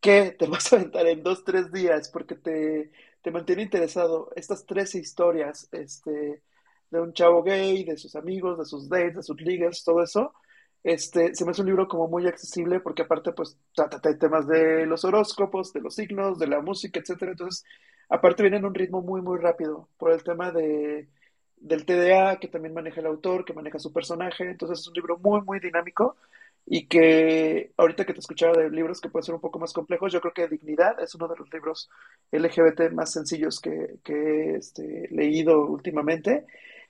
que te vas a aventar en dos, tres días porque te, te mantiene interesado estas tres historias este, de un chavo gay, de sus amigos, de sus dates, de sus ligas, todo eso. Este, se me hace un libro como muy accesible porque aparte pues trata de temas de los horóscopos, de los signos, de la música, etcétera. Entonces, aparte viene en un ritmo muy, muy rápido por el tema de, del TDA que también maneja el autor, que maneja su personaje. Entonces, es un libro muy, muy dinámico y que ahorita que te escuchaba de libros que pueden ser un poco más complejos, yo creo que Dignidad es uno de los libros LGBT más sencillos que, que he este, leído últimamente.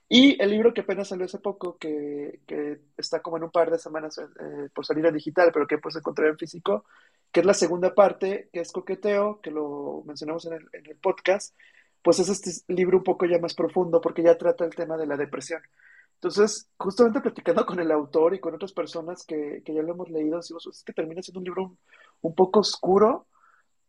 Y el libro que apenas salió hace poco, que, que está como en un par de semanas eh, por salir a digital, pero que puedes encontrar en físico, que es la segunda parte, que es Coqueteo, que lo mencionamos en el, en el podcast, pues es este libro un poco ya más profundo, porque ya trata el tema de la depresión. Entonces, justamente platicando con el autor y con otras personas que, que ya lo hemos leído, decimos, es que termina siendo un libro un, poco oscuro,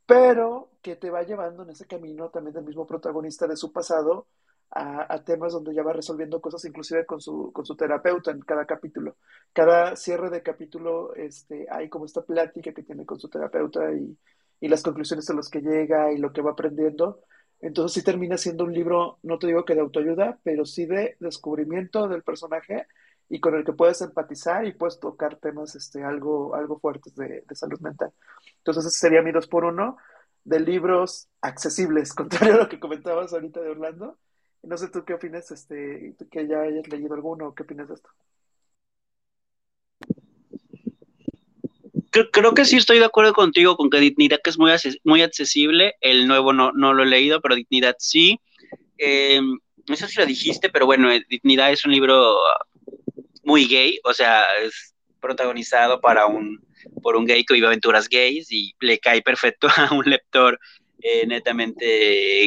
pero que te va llevando en ese camino también del mismo protagonista de su pasado a, a, temas donde ya va resolviendo cosas inclusive con su, con su terapeuta en cada capítulo. Cada cierre de capítulo este, hay como esta plática que tiene con su terapeuta y, y las conclusiones a las que llega y lo que va aprendiendo. Entonces sí termina siendo un libro, no te digo que de autoayuda, pero sí de descubrimiento del personaje y con el que puedes empatizar y puedes tocar temas este, algo, algo fuertes de, salud mental. Entonces ese sería mi dos por uno de libros accesibles, contrario a lo que comentabas ahorita de Orlando. No sé tú qué opinas, este, que ya hayas leído alguno, ¿qué opinas de esto? Creo, que sí estoy de acuerdo contigo con que Dignidad que es muy, muy accesible, el nuevo no, no lo he leído, pero Dignidad sí. Eh, no sé si lo dijiste, pero bueno, eh, Dignidad es un libro muy gay, o sea, es protagonizado para un, por un gay que vive aventuras gays y le cae perfecto a un lector eh, netamente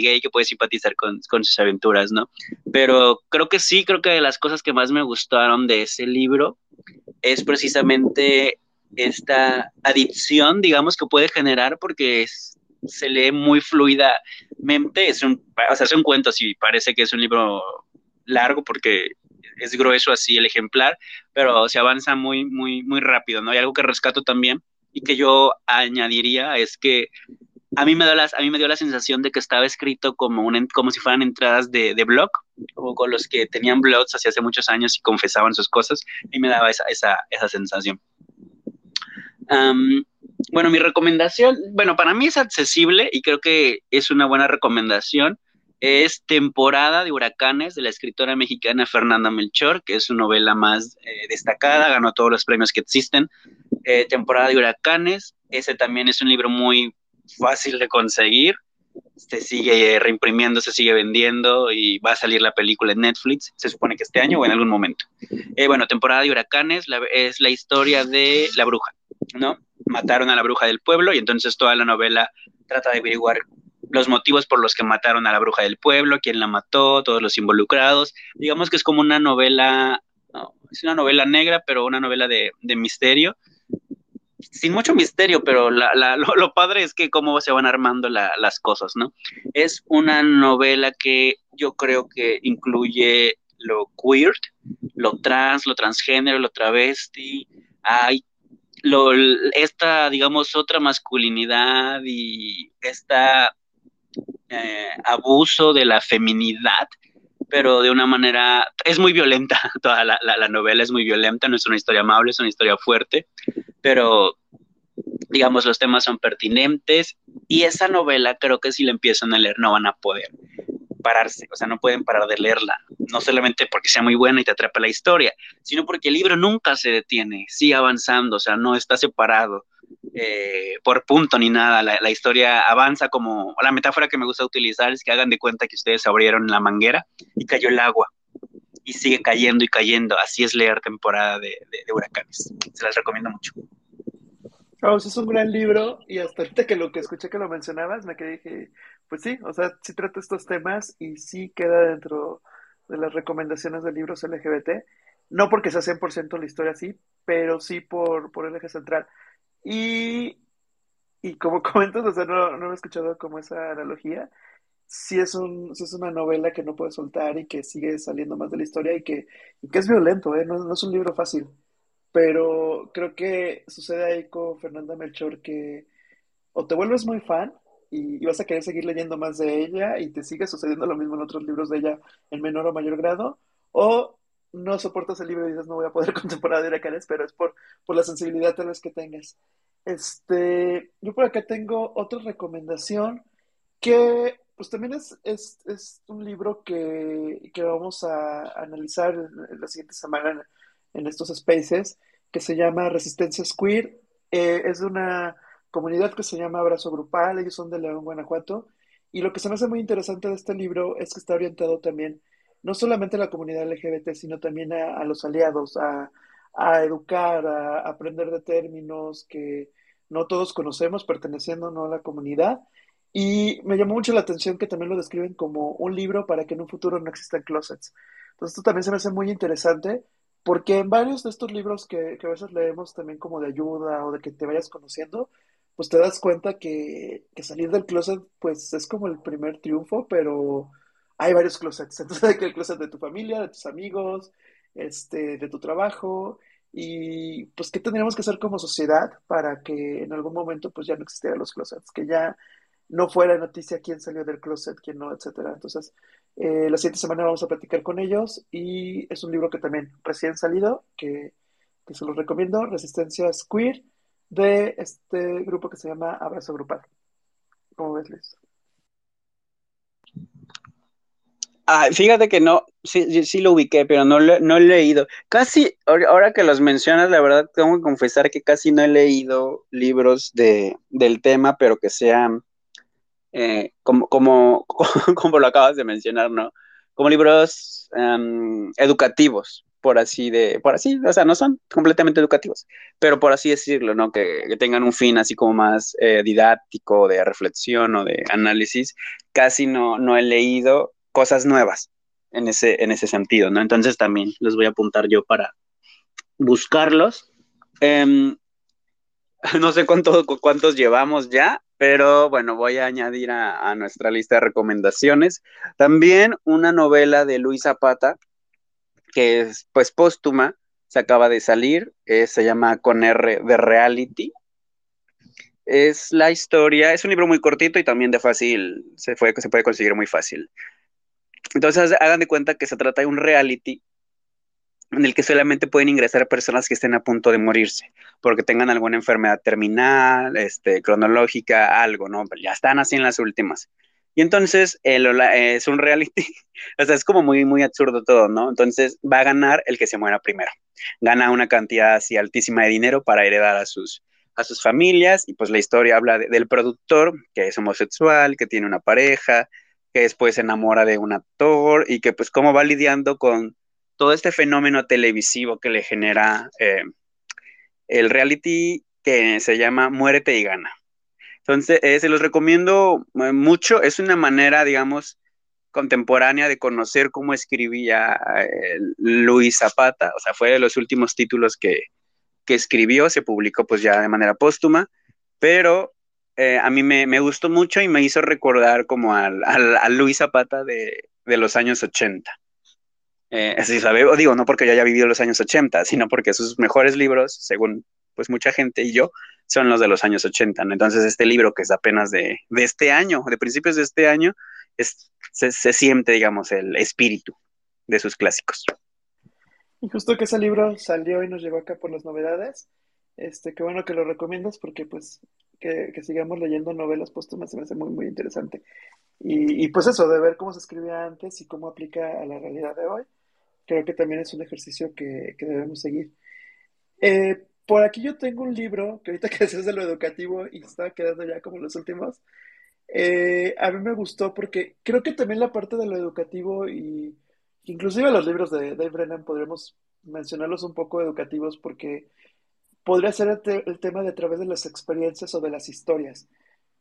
gay que puede simpatizar con, con, sus aventuras, ¿no? Pero creo que sí, creo que de las cosas que más me gustaron de ese libro es precisamente esta adicción, digamos, que puede generar porque se lee muy fluidamente. Es un, o sea, es un cuento, así parece que es un libro largo porque es grueso así el ejemplar, pero se avanza muy, muy, muy rápido, ¿no? Hay algo que rescato también y que yo añadiría es que a mí me dio, las, a mí me dio la sensación de que estaba escrito como, un, como si fueran entradas de, de blog, o con los que tenían blogs hace, hace muchos años y confesaban sus cosas, y me daba esa, esa, esa sensación bueno, mi recomendación, bueno, para mí es accesible y creo que es una buena recomendación. Es Temporada de Huracanes de la escritora mexicana Fernanda Melchor, que es su novela más eh, destacada, ganó todos los premios que existen. Eh, temporada de Huracanes, ese también es un libro muy fácil de conseguir. Se sigue reimprimiendo, se sigue vendiendo y va a salir la película en Netflix, se supone que este año o en algún momento. Eh, bueno, Temporada de Huracanes es la historia de la bruja ¿no? Mataron a la bruja del pueblo y entonces toda la novela trata de averiguar los motivos por los que mataron a la bruja del pueblo, quién la mató, todos los involucrados. Digamos que es como una novela, es una novela negra, pero una novela de, misterio. Sin mucho misterio, pero lo, padre es que cómo se van armando las cosas, ¿no? Es una novela que yo creo que incluye lo queer, lo trans, lo transgénero, lo travesti. Hay lo, esta, digamos, otra masculinidad y esta eh, abuso de la feminidad, pero de una manera, es muy violenta, toda la, la, novela es muy violenta, no es una historia amable, es una historia fuerte, pero digamos, los temas son pertinentes y esa novela creo que si la empiezan a leer no van a poder. Pararse, o sea, no pueden parar de leerla, no solamente porque sea muy buena y te atrapa la historia, sino porque el libro nunca se detiene, sigue avanzando, o sea, no está separado eh, por punto ni nada, la, historia avanza como, la metáfora que me gusta utilizar es que hagan de cuenta que ustedes abrieron la manguera y cayó el agua y sigue cayendo y cayendo, así es leer temporada de, huracanes, se las recomiendo mucho. Vamos, es un gran libro y hasta ahorita que lo que escuché que lo mencionabas, me quedé dije, pues sí, o sea, sí trata estos temas y sí queda dentro de las recomendaciones de libros LGBT, no porque sea 100% la historia así, pero sí por, por el eje central. Y, y como comentas, o sea, no, no he escuchado como esa analogía, sí es, un, sí es una novela que no puede soltar y que sigue saliendo más de la historia y que, y que es violento, ¿eh? no, no es un libro fácil pero creo que sucede ahí con Fernanda Melchor que o te vuelves muy fan y, vas a querer seguir leyendo más de ella y te sigue sucediendo lo mismo en otros libros de ella en menor o mayor grado, o no soportas el libro y dices no voy a poder contemplar a Huracanes, pero es por, por la sensibilidad tal vez que tengas. Este, yo por acá tengo otra recomendación que pues también es, es, es un libro que, que vamos a analizar en la siguiente semana en estos spaces, que se llama Resistencia Queer. Eh, es de una comunidad que se llama Abrazo Grupal, ellos son de León, Guanajuato, y lo que se me hace muy interesante de este libro es que está orientado también no solamente a la comunidad LGBT, sino también a, los aliados, a, a, educar, a, aprender de términos que no todos conocemos perteneciendo ¿no? a la comunidad. Y me llamó mucho la atención que también lo describen como un libro para que en un futuro no existan closets. Entonces esto también se me hace muy interesante porque en varios de estos libros que, a veces leemos también como de ayuda o de que te vayas conociendo, pues te das cuenta que, salir del closet pues es como el primer triunfo, pero hay varios closets. Entonces hay que el closet de tu familia, de tus amigos, este, de tu trabajo, y pues qué tendríamos que hacer como sociedad para que en algún momento pues ya no existieran los closets, que ya no fuera noticia quién salió del closet, quién no, etcétera. Entonces, eh, la siguiente semana vamos a platicar con ellos y es un libro que también recién salido, que, se los recomiendo, Resistencia Queer, de este grupo que se llama Abrazo Grupal. ¿Cómo ves, Luis? Ah, fíjate que no, sí, sí lo ubiqué, pero no, no he leído. Casi, ahora que los mencionas, la verdad tengo que confesar que casi no he leído libros de, del tema, pero que sean eh, como, como, como lo acabas de mencionar, ¿no? Como libros em, educativos, por así de, por así, o sea, no son completamente educativos, pero por así decirlo, ¿no? Que, tengan un fin así como más eh, didáctico, de reflexión o de análisis, casi no, no he leído cosas nuevas en ese, en ese sentido, ¿no? Entonces también los voy a apuntar yo para buscarlos. Em, no sé cuánto, cuántos llevamos ya, pero bueno, voy a añadir a, nuestra lista de recomendaciones también una novela de Luis Zapata, que es pues póstuma, se acaba de salir, eh, se llama Con R de Reality. Es la historia, es un libro muy cortito y también de fácil, se, fue, se puede conseguir muy fácil. Entonces hagan de cuenta que se trata de un reality en el que solamente pueden ingresar personas que estén a punto de morirse, porque tengan alguna enfermedad terminal, este, cronológica, algo, ¿no? ya están así en las últimas. Y entonces es un reality, o sea, es como muy, muy absurdo todo, ¿no? Entonces va a ganar el que se muera primero. Gana una cantidad así altísima de dinero para heredar a sus, a sus familias y pues la historia habla del productor que es homosexual, que tiene una pareja, que después se enamora de un actor y que pues cómo va lidiando con todo este fenómeno televisivo que le genera eh, el reality que se llama Muérete y Gana. Entonces, eh, se los recomiendo eh, mucho. Es una manera, digamos, contemporánea de conocer cómo escribía Luis Zapata. O sea, fue de los últimos títulos que, escribió. Se publicó pues ya de manera póstuma. Pero a mí me, gustó mucho y me hizo recordar como al, Luis Zapata de, de los años 80. Eh, así sabe, digo, no porque yo haya vivido los años 80, sino porque sus mejores libros, según pues mucha gente y yo, son los de los años 80, Entonces este libro que es apenas de, este año, de principios de este año, es, se, siente, digamos, el espíritu de sus clásicos. Y justo que ese libro salió y nos llegó acá por las novedades, Este, qué bueno que lo recomiendas porque pues que, sigamos leyendo novelas póstumas me hace muy, muy interesante. Y, pues eso, de ver cómo se escribía antes y cómo aplica a la realidad de hoy, creo que también es un ejercicio que, debemos seguir. Eh, por aquí yo tengo un libro que ahorita que es de lo educativo y está quedando ya como los últimos. Eh, a mí me gustó porque creo que también la parte de lo educativo y inclusive los libros de Dave Brennan podríamos mencionarlos un poco educativos porque podría ser el, tema de a través de las experiencias o de las historias.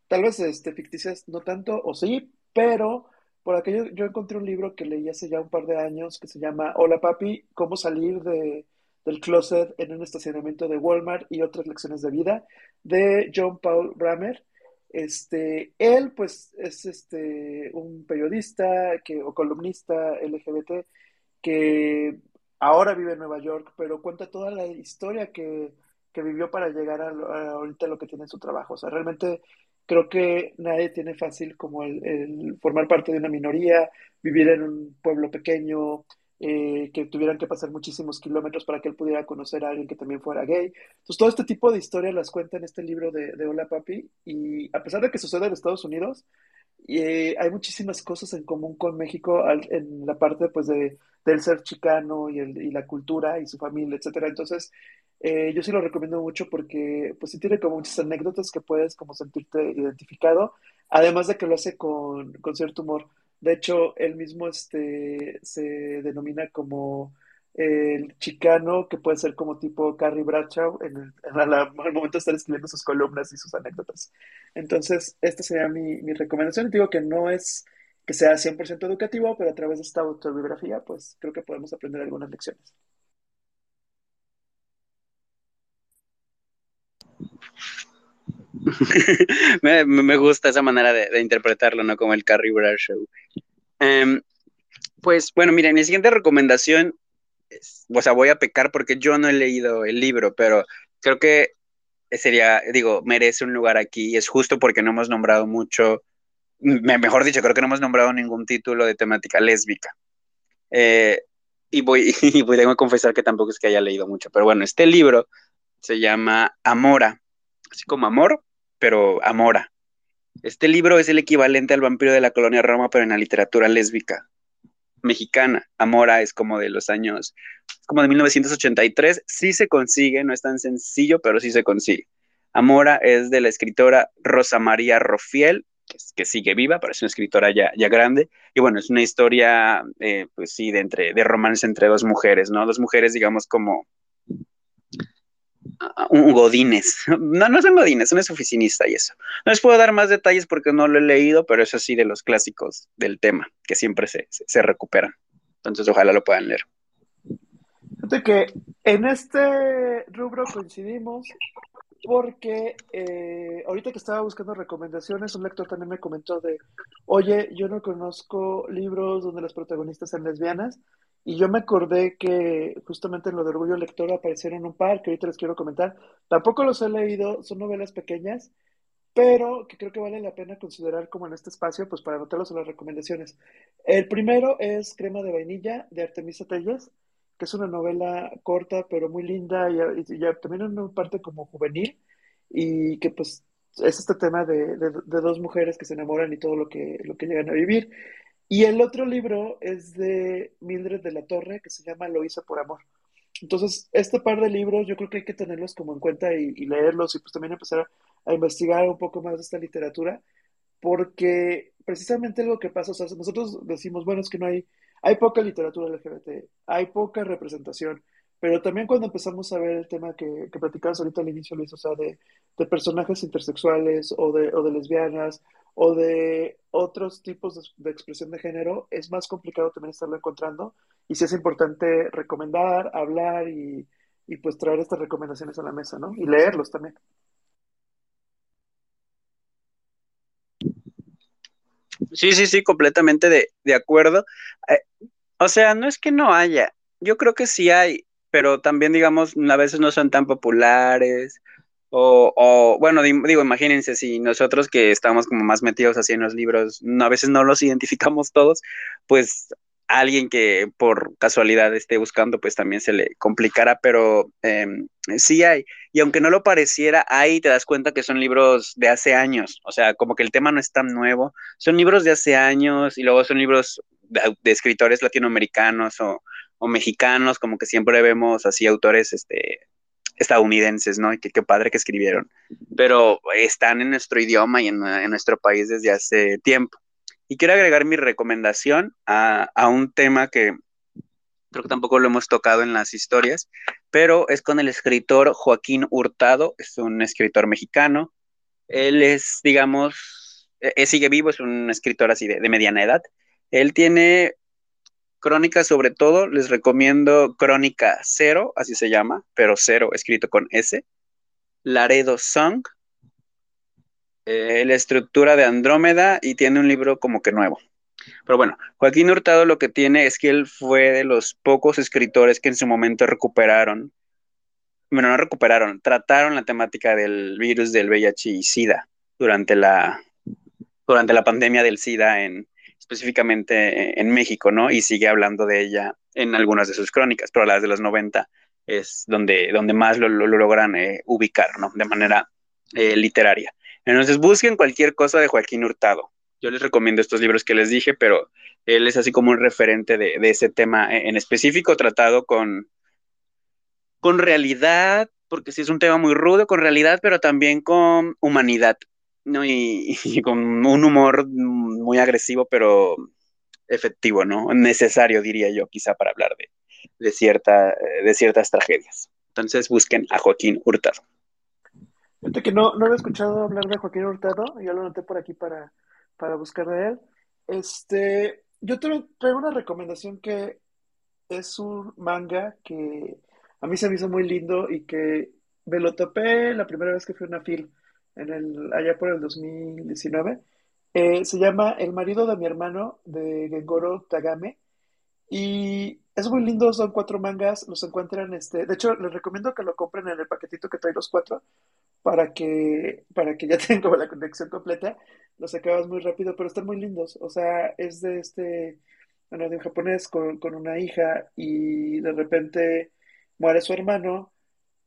Tal vez este, ficticias no tanto, o sí, pero por aquello yo encontré un libro que leí hace ya un par de años que se llama Hola papi, cómo salir de, del closet en un estacionamiento de Walmart y otras lecciones de vida, de John Paul Bramer. Este, él, pues, es este, un periodista que, o columnista LGBT que ahora vive en Nueva York, pero cuenta toda la historia que que vivió para llegar a, ahorita lo que tiene en su trabajo. O sea, realmente creo que nadie tiene fácil como el, formar parte de una minoría, vivir en un pueblo pequeño, eh, que tuvieran que pasar muchísimos kilómetros para que él pudiera conocer a alguien que también fuera gay. Entonces, todo este tipo de historias las cuenta en este libro de, de Hola Papi, y a pesar de que sucede en Estados Unidos, eh, hay muchísimas cosas en común con México en la parte pues de, del ser chicano y, la cultura y su familia, etcétera. Entonces, eh, yo sí lo recomiendo mucho porque pues sí tiene como muchas anécdotas que puedes como sentirte identificado, además de que lo hace con, con cierto humor. De hecho, él mismo este, se denomina como el chicano, que puede ser como tipo Carrie Bradshaw en el, en momento de estar escribiendo sus columnas y sus anécdotas. Entonces, esta sería mi, mi recomendación. Digo que no es que sea 100% educativo, pero a través de esta autobiografía, pues creo que podemos aprender algunas lecciones. me, gusta esa manera de, interpretarlo, ¿no? Como el Carrie Bradshaw. Em, pues bueno, miren, mi siguiente recomendación, o sea, voy a pecar porque yo no he leído el libro, pero creo que sería, digo, merece un lugar aquí y es justo porque no hemos nombrado mucho, mejor dicho, creo que no hemos nombrado ningún título de temática lésbica. Eh, y voy, y voy a confesar que tampoco es que haya leído mucho, pero bueno, este libro se llama Amora, así como amor, pero Amora. Este libro es el equivalente al vampiro de la colonia Roma, pero en la literatura lésbica mexicana. Amora es como de los años, como de 1983. Sí se consigue, no es tan sencillo, pero sí se consigue. Amora es de la escritora Rosa María Rofiel, que, sigue viva, pero es una escritora ya, ya grande. Y bueno, es una historia, eh, pues sí, de, entre, de romance entre dos mujeres, ¿no? Dos mujeres, digamos, como un Godines. No, no son Godines, es oficinista y eso. No les puedo dar más detalles porque no lo he leído, pero es así de los clásicos del tema, que siempre se, se, recuperan. Entonces, ojalá lo puedan leer. Fíjate que en este rubro coincidimos porque eh, ahorita que estaba buscando recomendaciones, un lector también me comentó de, oye, yo no conozco libros donde las protagonistas sean lesbianas, y yo me acordé que justamente en lo de Orgullo Lector aparecieron un par que ahorita les quiero comentar. Tampoco los he leído, son novelas pequeñas, pero que creo que vale la pena considerar como en este espacio, pues para anotarlos en las recomendaciones. El primero es Crema de Vainilla de Artemisa Telles, que es una novela corta pero muy linda y, también en una parte como juvenil y que pues es este tema de, de, de, dos mujeres que se enamoran y todo lo que, lo que llegan a vivir. Y el otro libro es de Mildred de la Torre, que se llama Lo hice por amor. Entonces, este par de libros yo creo que hay que tenerlos como en cuenta y, leerlos y pues también empezar a, investigar un poco más esta literatura, porque precisamente lo que pasa, o sea, nosotros decimos, bueno, es que no hay, hay poca literatura LGBT, hay poca representación, pero también cuando empezamos a ver el tema que, que platicabas ahorita al inicio, Luis, o sea, de, personajes intersexuales o de, o de lesbianas o de otros tipos de, expresión de género, es más complicado también estarlo encontrando. Y sí es importante recomendar, hablar y, y pues traer estas recomendaciones a la mesa, ¿no? Y leerlos también. Sí, sí, sí, completamente de, de acuerdo. Eh, o sea, no es que no haya, yo creo que sí hay, pero también, digamos, a veces no son tan populares. O, o bueno, digo, imagínense si nosotros que estamos como más metidos así en los libros, a veces no los identificamos todos, pues alguien que por casualidad esté buscando, pues también se le complicará, pero em, sí hay. Y aunque no lo pareciera, ahí te das cuenta que son libros de hace años, o sea, como que el tema no es tan nuevo, son libros de hace años y luego son libros de, escritores latinoamericanos o, mexicanos, como que siempre vemos así autores este, estadounidenses, ¿no? Y que qué padre que escribieron, pero están en nuestro idioma y en nuestro país desde hace tiempo. Y quiero agregar mi recomendación a, un tema que creo que tampoco lo hemos tocado en las historias, pero es con el escritor Joaquín Hurtado, es un escritor mexicano. Él es, digamos, él e, sigue vivo, es un escritor así de, de mediana edad. Él tiene crónicas sobre todo, les recomiendo Crónica Cero, así se llama, pero cero escrito con S. Laredo Song, eh, la estructura de Andrómeda y tiene un libro como que nuevo. Pero bueno, Joaquín Hurtado lo que tiene es que él fue de los pocos escritores que en su momento recuperaron, bueno, no recuperaron, trataron la temática del virus del VIH y SIDA durante la, durante la pandemia del SIDA en, específicamente en México, ¿no? Y sigue hablando de ella en algunas de sus crónicas, pero las de los 90 es donde, donde más lo, logran eh, ubicar, ¿no? De manera eh, literaria. Entonces busquen cualquier cosa de Joaquín Hurtado. Yo les recomiendo estos libros que les dije, pero él es así como un referente de, ese tema en específico, tratado con, con realidad, porque sí es un tema muy rudo, con realidad, pero también con humanidad, ¿no? Y, con un humor muy agresivo, pero efectivo, ¿no? Necesario, diría yo, quizá para hablar de, de, cierta, de ciertas tragedias. Entonces busquen a Joaquín Hurtado. Fíjate que no, no había escuchado hablar de Joaquín Hurtado, ya lo anoté por aquí para, para buscar de él. Este, yo traigo una recomendación que es un manga que a mí se me hizo muy lindo y que me lo topé la primera vez que fui a una FIL, en el, allá por el 2019. Eh, se llama El marido de mi hermano de Gengoro Tagame y es muy lindo, son cuatro mangas, los encuentran, este, de hecho les recomiendo que lo compren en el paquetito que trae los cuatro, para que, para que ya tengan como la conexión completa, los acabas muy rápido, pero están muy lindos. O sea, es de este, bueno, de un japonés con, con una hija y de repente muere su hermano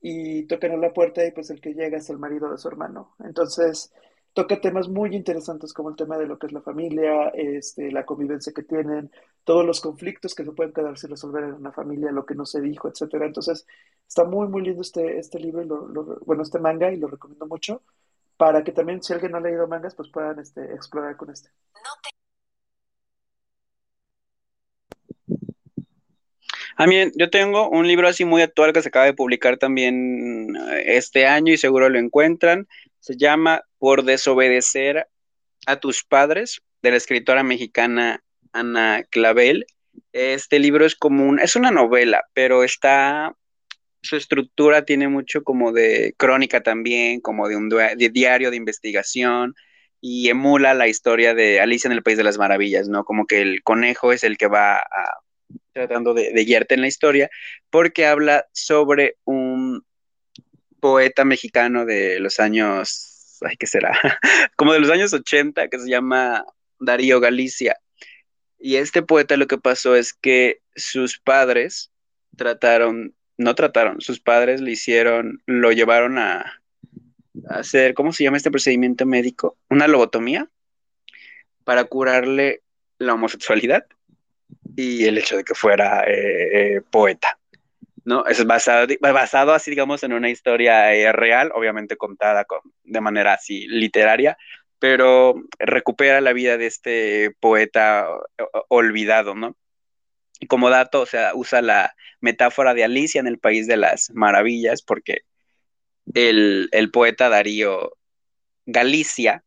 y tocan a la puerta y pues el que llega es el marido de su hermano. Entonces, toca temas muy interesantes como el tema de lo que es la familia, este, la convivencia que tienen, todos los conflictos que se pueden quedar sin resolver en una familia, lo que no se dijo, etcétera. Entonces, está muy, muy lindo este, este libro, y lo, bueno, este manga, y lo recomiendo mucho, para que también, si alguien no ha leído mangas, pues puedan este, explorar con este. A mí, yo tengo un libro así muy actual que se acaba de publicar también eh, este año y seguro lo encuentran. Se llama Por desobedecer a tus padres, de la escritora mexicana Ana Clavel. Este libro es como un, es una novela, pero está, su estructura tiene mucho como de crónica también, como de un diario de investigación y emula la historia de Alicia en el País de las Maravillas, ¿no? Como que el conejo es el que va tratando de, de guiarte en la historia, porque habla sobre un poeta mexicano de los años, ay, ¿qué será? como de los años 80, que se llama Darío Galicia. Y este poeta lo que pasó es que sus padres trataron, no trataron, sus padres le hicieron, lo llevaron a, hacer, ¿cómo se llama este procedimiento médico? Una lobotomía para curarle la homosexualidad y el hecho de que fuera eh, eh, poeta. ¿No? Es basado, basado así, digamos, en una historia eh, real, obviamente contada con, de manera así literaria, pero recupera la vida de este poeta olvidado, ¿no? Como dato, o sea, usa la metáfora de Alicia en el País de las Maravillas, porque el, poeta Darío Galicia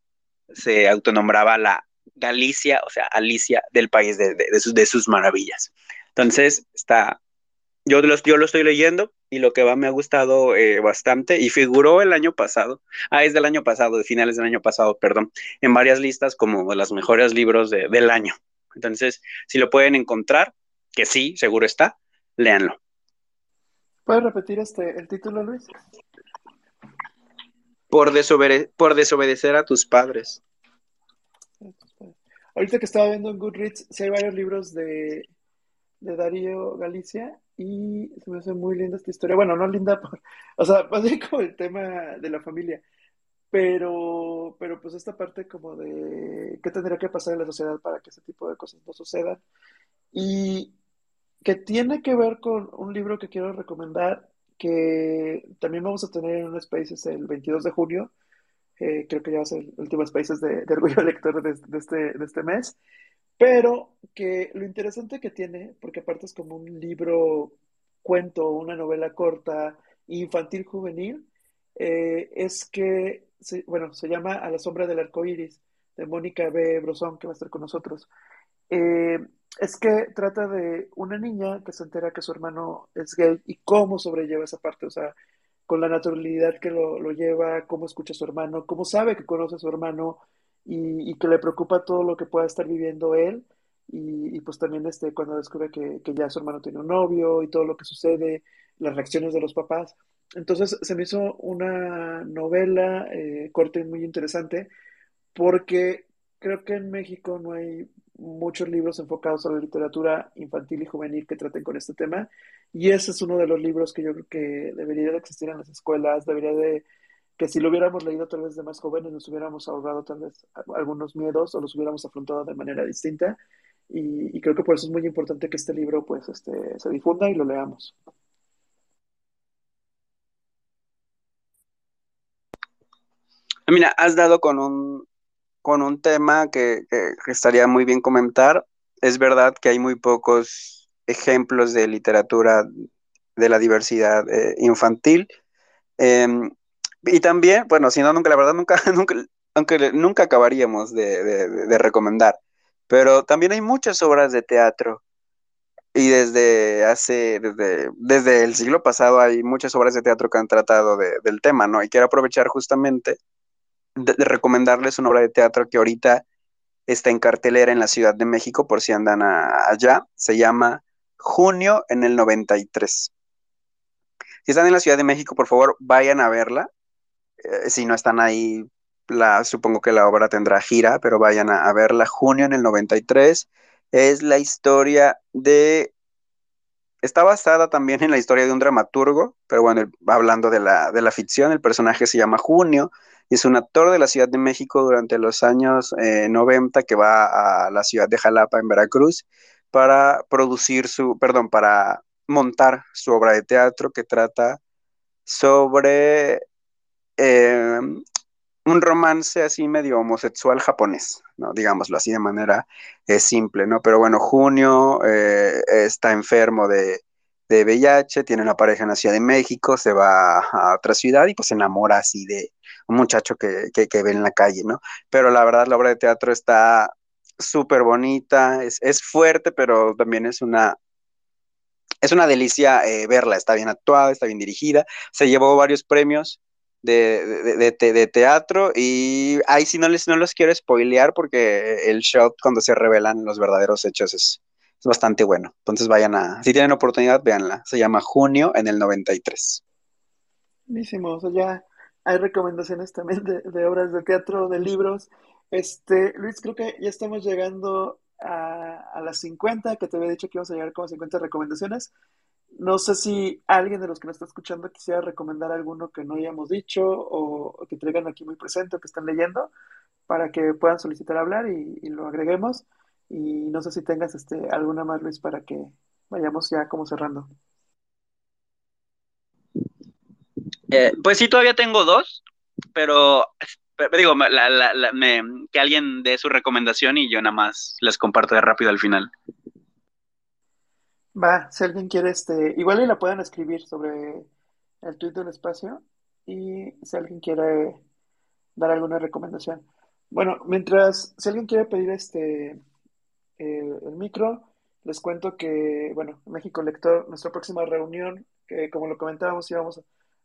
se autonombraba la Galicia, o sea, Alicia del País de, sus, de sus Maravillas. Entonces, está yo, yo lo estoy leyendo y lo que va me ha gustado eh, bastante y figuró el año pasado, ah, es del año pasado, de finales del año pasado, perdón, en varias listas como de los mejores libros del año. Entonces, si lo pueden encontrar, que sí, seguro está, léanlo. ¿Puedes repetir este, el título, Luis? Por, por desobedecer a tus padres. Ahorita que estaba viendo en Goodreads, sí hay varios libros de de Darío Galicia y se me hace muy linda esta historia. Bueno, no linda, por, o sea, más bien como el tema de la familia, pero, pero pues esta parte como de qué tendría que pasar en la sociedad para que ese tipo de cosas no sucedan y que tiene que ver con un libro que quiero recomendar que también vamos a tener en un Spaces el 22 de junio. Eh, creo que ya va a ser el último Spaces de, de Orgullo Lector de, de, este, de este mes. Pero que lo interesante que tiene, porque aparte es como un libro, cuento, una novela corta, infantil, juvenil, eh, es que, se, bueno, se llama A la sombra del arco iris, de Mónica B. Brosón, que va a estar con nosotros. Eh, es que trata de una niña que se entera que su hermano es gay y cómo sobrelleva esa parte, o sea, con la naturalidad que lo, lo lleva, cómo escucha a su hermano, cómo sabe que conoce a su hermano, y, y, que le preocupa todo lo que pueda estar viviendo él y, y pues también este, cuando descubre que, que, ya su hermano tiene un novio y todo lo que sucede, las reacciones de los papás. Entonces se me hizo una novela eh, corta y muy interesante porque creo que en México no hay muchos libros enfocados a la literatura infantil y juvenil que traten con este tema y ese es uno de los libros que yo creo que debería de existir en las escuelas, debería de que si lo hubiéramos leído tal vez de más jóvenes nos hubiéramos ahorrado tal vez algunos miedos o los hubiéramos afrontado de manera distinta y, creo que por eso es muy importante que este libro pues este, se difunda y lo leamos. Mira, has dado con un, con un tema que, estaría muy bien comentar. Es verdad que hay muy pocos ejemplos de literatura de la diversidad eh, infantil. Eh, y también, bueno, si no, nunca, la verdad, nunca, nunca, aunque nunca acabaríamos de, recomendar, pero también hay muchas obras de teatro. Y desde hace, desde, desde el siglo pasado hay muchas obras de teatro que han tratado de, del tema, ¿no? Y quiero aprovechar justamente de, de, recomendarles una obra de teatro que ahorita está en cartelera en la Ciudad de México, por si andan a, allá. Se llama Junio en el 93. Si están en la Ciudad de México, por favor, vayan a verla eh, si no están ahí, la, supongo que la obra tendrá gira, pero vayan a, verla. Junio en el 93 es la historia de... Está basada también en la historia de un dramaturgo, pero bueno, hablando de la, de la ficción, el personaje se llama Junio es un actor de la Ciudad de México durante los años eh, 90 que va a la ciudad de Jalapa, en Veracruz, para producir su, perdón, para montar su obra de teatro que trata sobre eh, un romance así medio homosexual japonés, ¿no? Digámoslo así de manera eh, simple, ¿no? Pero bueno, Junio eh, está enfermo de, de, VIH, tiene una pareja en la Ciudad de México, se va a otra ciudad y pues se enamora así de un muchacho que, que, que ve en la calle, ¿no? Pero la verdad la obra de teatro está súper bonita, es, es, fuerte, pero también es una... Es una delicia eh, verla, está bien actuada, está bien dirigida, se llevó varios premios, de, de, de, de, teatro y ahí sí no les no los quiero spoilear porque el shot cuando se revelan los verdaderos hechos es, es, bastante bueno. Entonces vayan a, si tienen oportunidad, véanla. Se llama Junio en el 93. Buenísimo, o sea, ya hay recomendaciones también de, obras de teatro, de libros. Este, Luis, creo que ya estamos llegando a, a las 50, que te había dicho que íbamos a llegar como 50 recomendaciones. No sé si alguien de los que nos está escuchando quisiera recomendar alguno que no hayamos dicho o, que traigan aquí muy presente o que están leyendo para que puedan solicitar hablar y, lo agreguemos. Y no sé si tengas este, alguna más, Luis, para que vayamos ya como cerrando. Eh, pues sí, todavía tengo dos, pero, digo, la, que alguien dé su recomendación y yo nada más les comparto de rápido al final. Va, si alguien quiere, este, igual y la pueden escribir sobre el tweet del espacio y si alguien quiere dar alguna recomendación. Bueno, mientras, si alguien quiere pedir este, el, micro, les cuento que, bueno, México Lector, nuestra próxima reunión, que como lo comentábamos, íbamos a,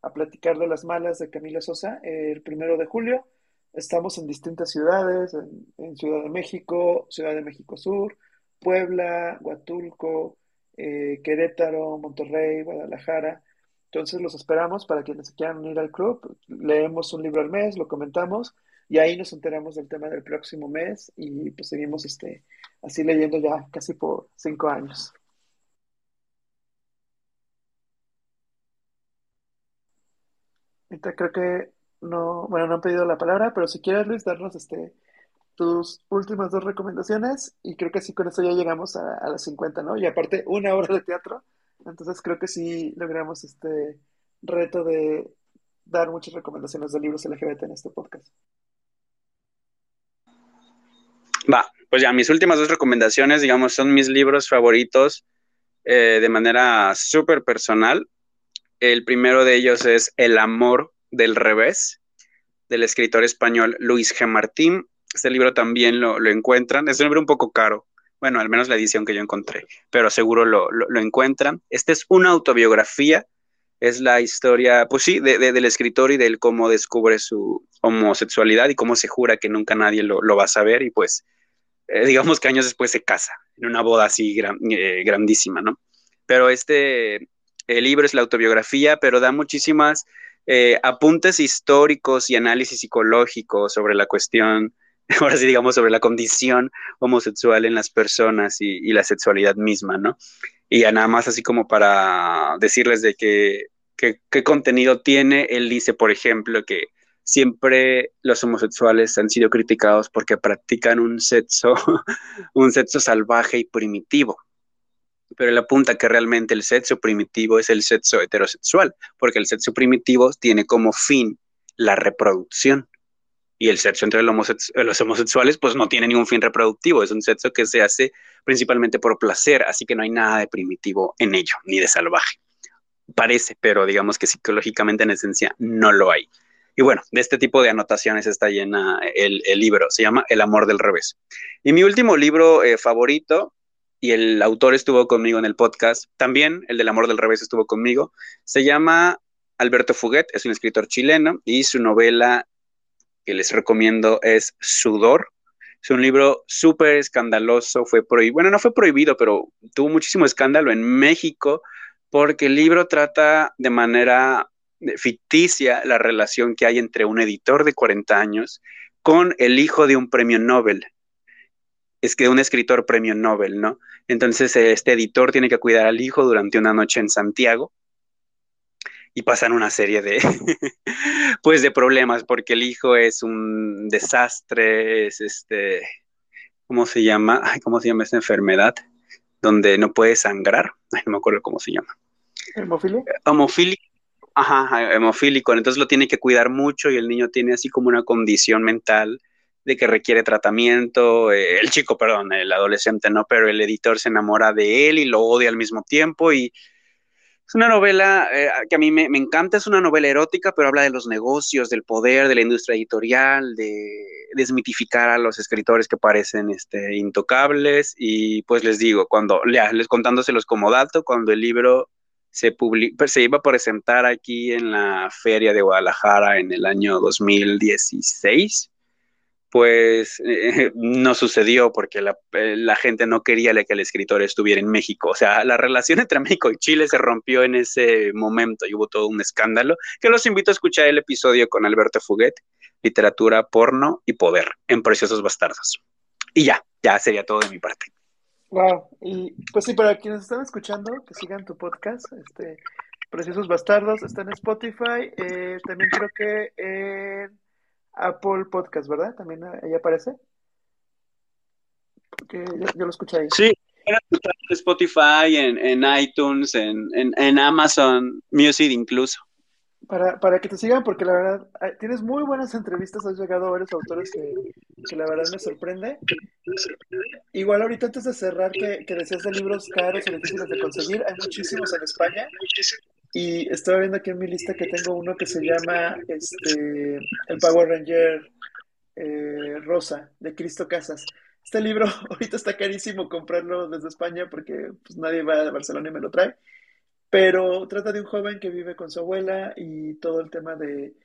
a platicar de las malas de Camila Sosa el primero de julio. Estamos en distintas ciudades, en, en Ciudad de México, Ciudad de México Sur, Puebla, Huatulco, eh, Querétaro, Monterrey, Guadalajara. Entonces los esperamos para quienes quieran unir al club. Leemos un libro al mes, lo comentamos y ahí nos enteramos del tema del próximo mes y pues seguimos este, así leyendo ya casi por cinco años. Ahorita creo que no, bueno, no han pedido la palabra, pero si quieres Luis darnos este tus últimas dos recomendaciones y creo que sí con eso ya llegamos a, a las 50, ¿no? Y aparte, una hora de teatro, entonces creo que sí logramos este reto de dar muchas recomendaciones de libros LGBT en este podcast. Va, pues ya mis últimas dos recomendaciones, digamos, son mis libros favoritos eh, de manera súper personal. El primero de ellos es El amor del revés, del escritor español Luis G. Martín. Este libro también lo, encuentran. Es un libro un poco caro, bueno, al menos la edición que yo encontré, pero seguro lo, lo, encuentran. Esta es una autobiografía, es la historia, pues sí, del escritor y de cómo descubre su homosexualidad y cómo se jura que nunca nadie lo, va a saber y pues eh, digamos que años después se casa en una boda así eh, grandísima, ¿no? Pero este libro es la autobiografía, pero da muchísimas eh, apuntes históricos y análisis psicológico sobre la cuestión, ahora sí digamos, sobre la condición homosexual en las personas y, la sexualidad misma, ¿no? Y ya nada más así como para decirles de qué contenido tiene, él dice, por ejemplo, que siempre los homosexuales han sido criticados porque practican un sexo, un sexo salvaje y primitivo. Pero él apunta que realmente el sexo primitivo es el sexo heterosexual, porque el sexo primitivo tiene como fin la reproducción. Y el sexo entre los homosexuales pues no tiene ningún fin reproductivo, es un sexo que se hace principalmente por placer, así que no hay nada de primitivo en ello, ni de salvaje. Parece, pero digamos que psicológicamente en esencia no lo hay. Y bueno, de este tipo de anotaciones está llena el, libro, se llama El amor del revés. Y mi último libro eh, favorito, y el autor estuvo conmigo en el podcast, también el del amor del revés estuvo conmigo, se llama Alberto Fuguet, es un escritor chileno, y su novela que les recomiendo es Sudor. Es un libro súper escandaloso, fue prohibido, bueno, no fue prohibido, pero tuvo muchísimo escándalo en México porque el libro trata de manera ficticia la relación que hay entre un editor de 40 años con el hijo de un premio Nobel. Es que un escritor premio Nobel, ¿no? Entonces este editor tiene que cuidar al hijo durante una noche en Santiago y pasan una serie de pues de problemas porque el hijo es un desastre, es este ¿cómo se llama? ¿cómo se llama esta enfermedad? Donde no puede sangrar. no me acuerdo cómo se llama. ¿Hemofilia? Homofilia Ajá, hemofílico, entonces lo tiene que cuidar mucho y el niño tiene así como una condición mental de que requiere tratamiento, eh, el chico, perdón, el adolescente no, pero el editor se enamora de él y lo odia al mismo tiempo y es una novela eh, que a mí me, encanta, es una novela erótica, pero habla de los negocios, del poder, de la industria editorial, de desmitificar a los escritores que parecen este, intocables. Y pues les digo, cuando, les contándoselos como dato, cuando el libro se, pues, se iba a presentar aquí en la Feria de Guadalajara en el año 2016, pues eh, no sucedió porque eh, la, gente no quería que el escritor estuviera en México. O sea, la relación entre México y Chile se rompió en ese momento y hubo todo un escándalo, que los invito a escuchar el episodio con Alberto Fuguet, literatura, porno y poder en Preciosos Bastardos. Y ya, ya sería todo de mi parte. Wow, y pues sí, para quienes están escuchando, que sigan tu podcast, este, Preciosos Bastardos, está en Spotify, eh, también creo que Apple Podcast, ¿verdad? También ahí aparece. Porque yo, lo escuché ahí. Sí, en Spotify, en, en iTunes, en, en Amazon Music incluso para, para que te sigan, porque la verdad, tienes muy buenas entrevistas, has llegado a varios autores que, que la verdad me sorprende. Igual ahorita antes de cerrar, que, que decías de libros caros o difíciles de conseguir, hay muchísimos en España. Y estaba viendo aquí en mi lista que tengo uno que se llama este, El Power Ranger eh, Rosa, de Cristo Casas. Este libro ahorita está carísimo comprarlo desde España porque pues, nadie va a Barcelona y me lo trae pero trata de un joven que vive con su abuela y todo el tema de,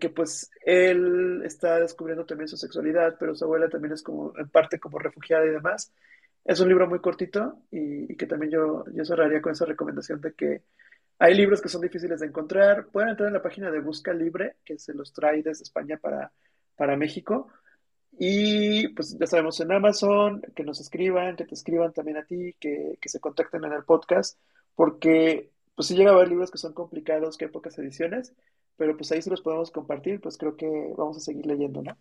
que pues él está descubriendo también su sexualidad, pero su abuela también es como en parte como refugiada y demás. Es un libro muy cortito y, que también yo, yo cerraría con esa recomendación de que hay libros que son difíciles de encontrar. Pueden entrar en la página de Busca Libre, que se los trae desde España para, para México. Y pues ya sabemos en Amazon, que nos escriban, que te escriban también a ti, que, que se contacten en el podcast porque pues sí llega a haber libros que son complicados, que hay pocas ediciones, pero pues ahí se los podemos compartir, pues creo que vamos a seguir leyendo, ¿no?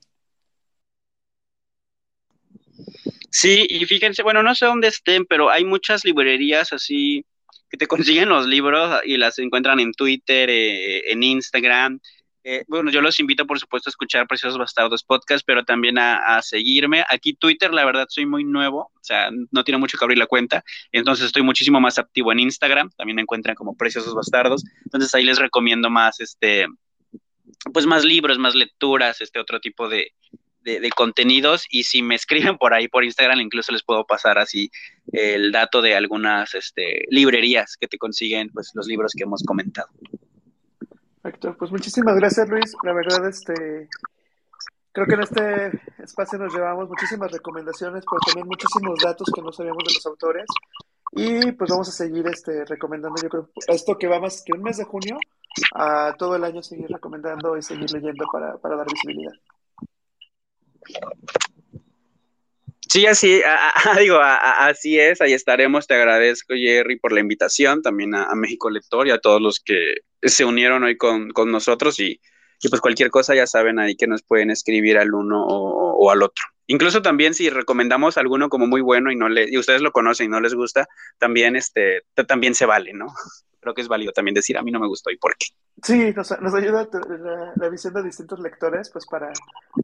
Sí, y fíjense, bueno, no sé dónde estén, pero hay muchas librerías así que te consiguen los libros y las encuentran en Twitter, eh, en Instagram. Eh, bueno, yo los invito, por supuesto, a escuchar Preciosos Bastardos Podcast, pero también a, seguirme. Aquí Twitter, la verdad, soy muy nuevo, o sea, no tiene mucho que abrir la cuenta, entonces estoy muchísimo más activo en Instagram, también me encuentran como Preciosos Bastardos, entonces ahí les recomiendo más, este, pues más libros, más lecturas, este otro tipo de, de, contenidos y si me escriben por ahí por Instagram incluso les puedo pasar así el dato de algunas este, librerías que te consiguen pues los libros que hemos comentado. Perfecto, pues muchísimas gracias Luis, la verdad este creo que en este espacio nos llevamos muchísimas recomendaciones, pero también muchísimos datos que no sabíamos de los autores y pues vamos a seguir este recomendando yo creo esto que va más que un mes de junio a todo el año seguir recomendando y seguir leyendo para, para dar visibilidad. Sí, así, digo, así es, ahí estaremos. Te agradezco, Jerry, por la invitación, también a, México Lector y a todos los que se unieron hoy con, nosotros y, pues cualquier cosa ya saben ahí que nos pueden escribir al uno o, al otro. Incluso también si recomendamos alguno como muy bueno y no le, y ustedes lo conocen y no les gusta, también este, también se vale, ¿no? Creo que es válido también decir a mí no me gustó y por qué. Sí, nos, ayuda la, visión de distintos lectores, pues para,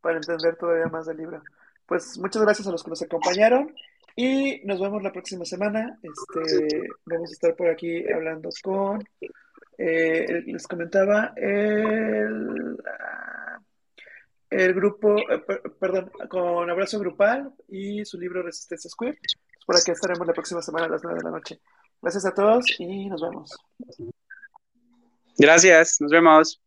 para entender todavía más del libro. Pues muchas gracias a los que nos acompañaron y nos vemos la próxima semana. Este, vamos a estar por aquí hablando con, eh, les comentaba, el, el grupo, eh, perdón, con Abrazo Grupal y su libro Resistencia Square. Por aquí estaremos la próxima semana a las 9 de la noche. Gracias a todos y nos vemos. Gracias, nos vemos.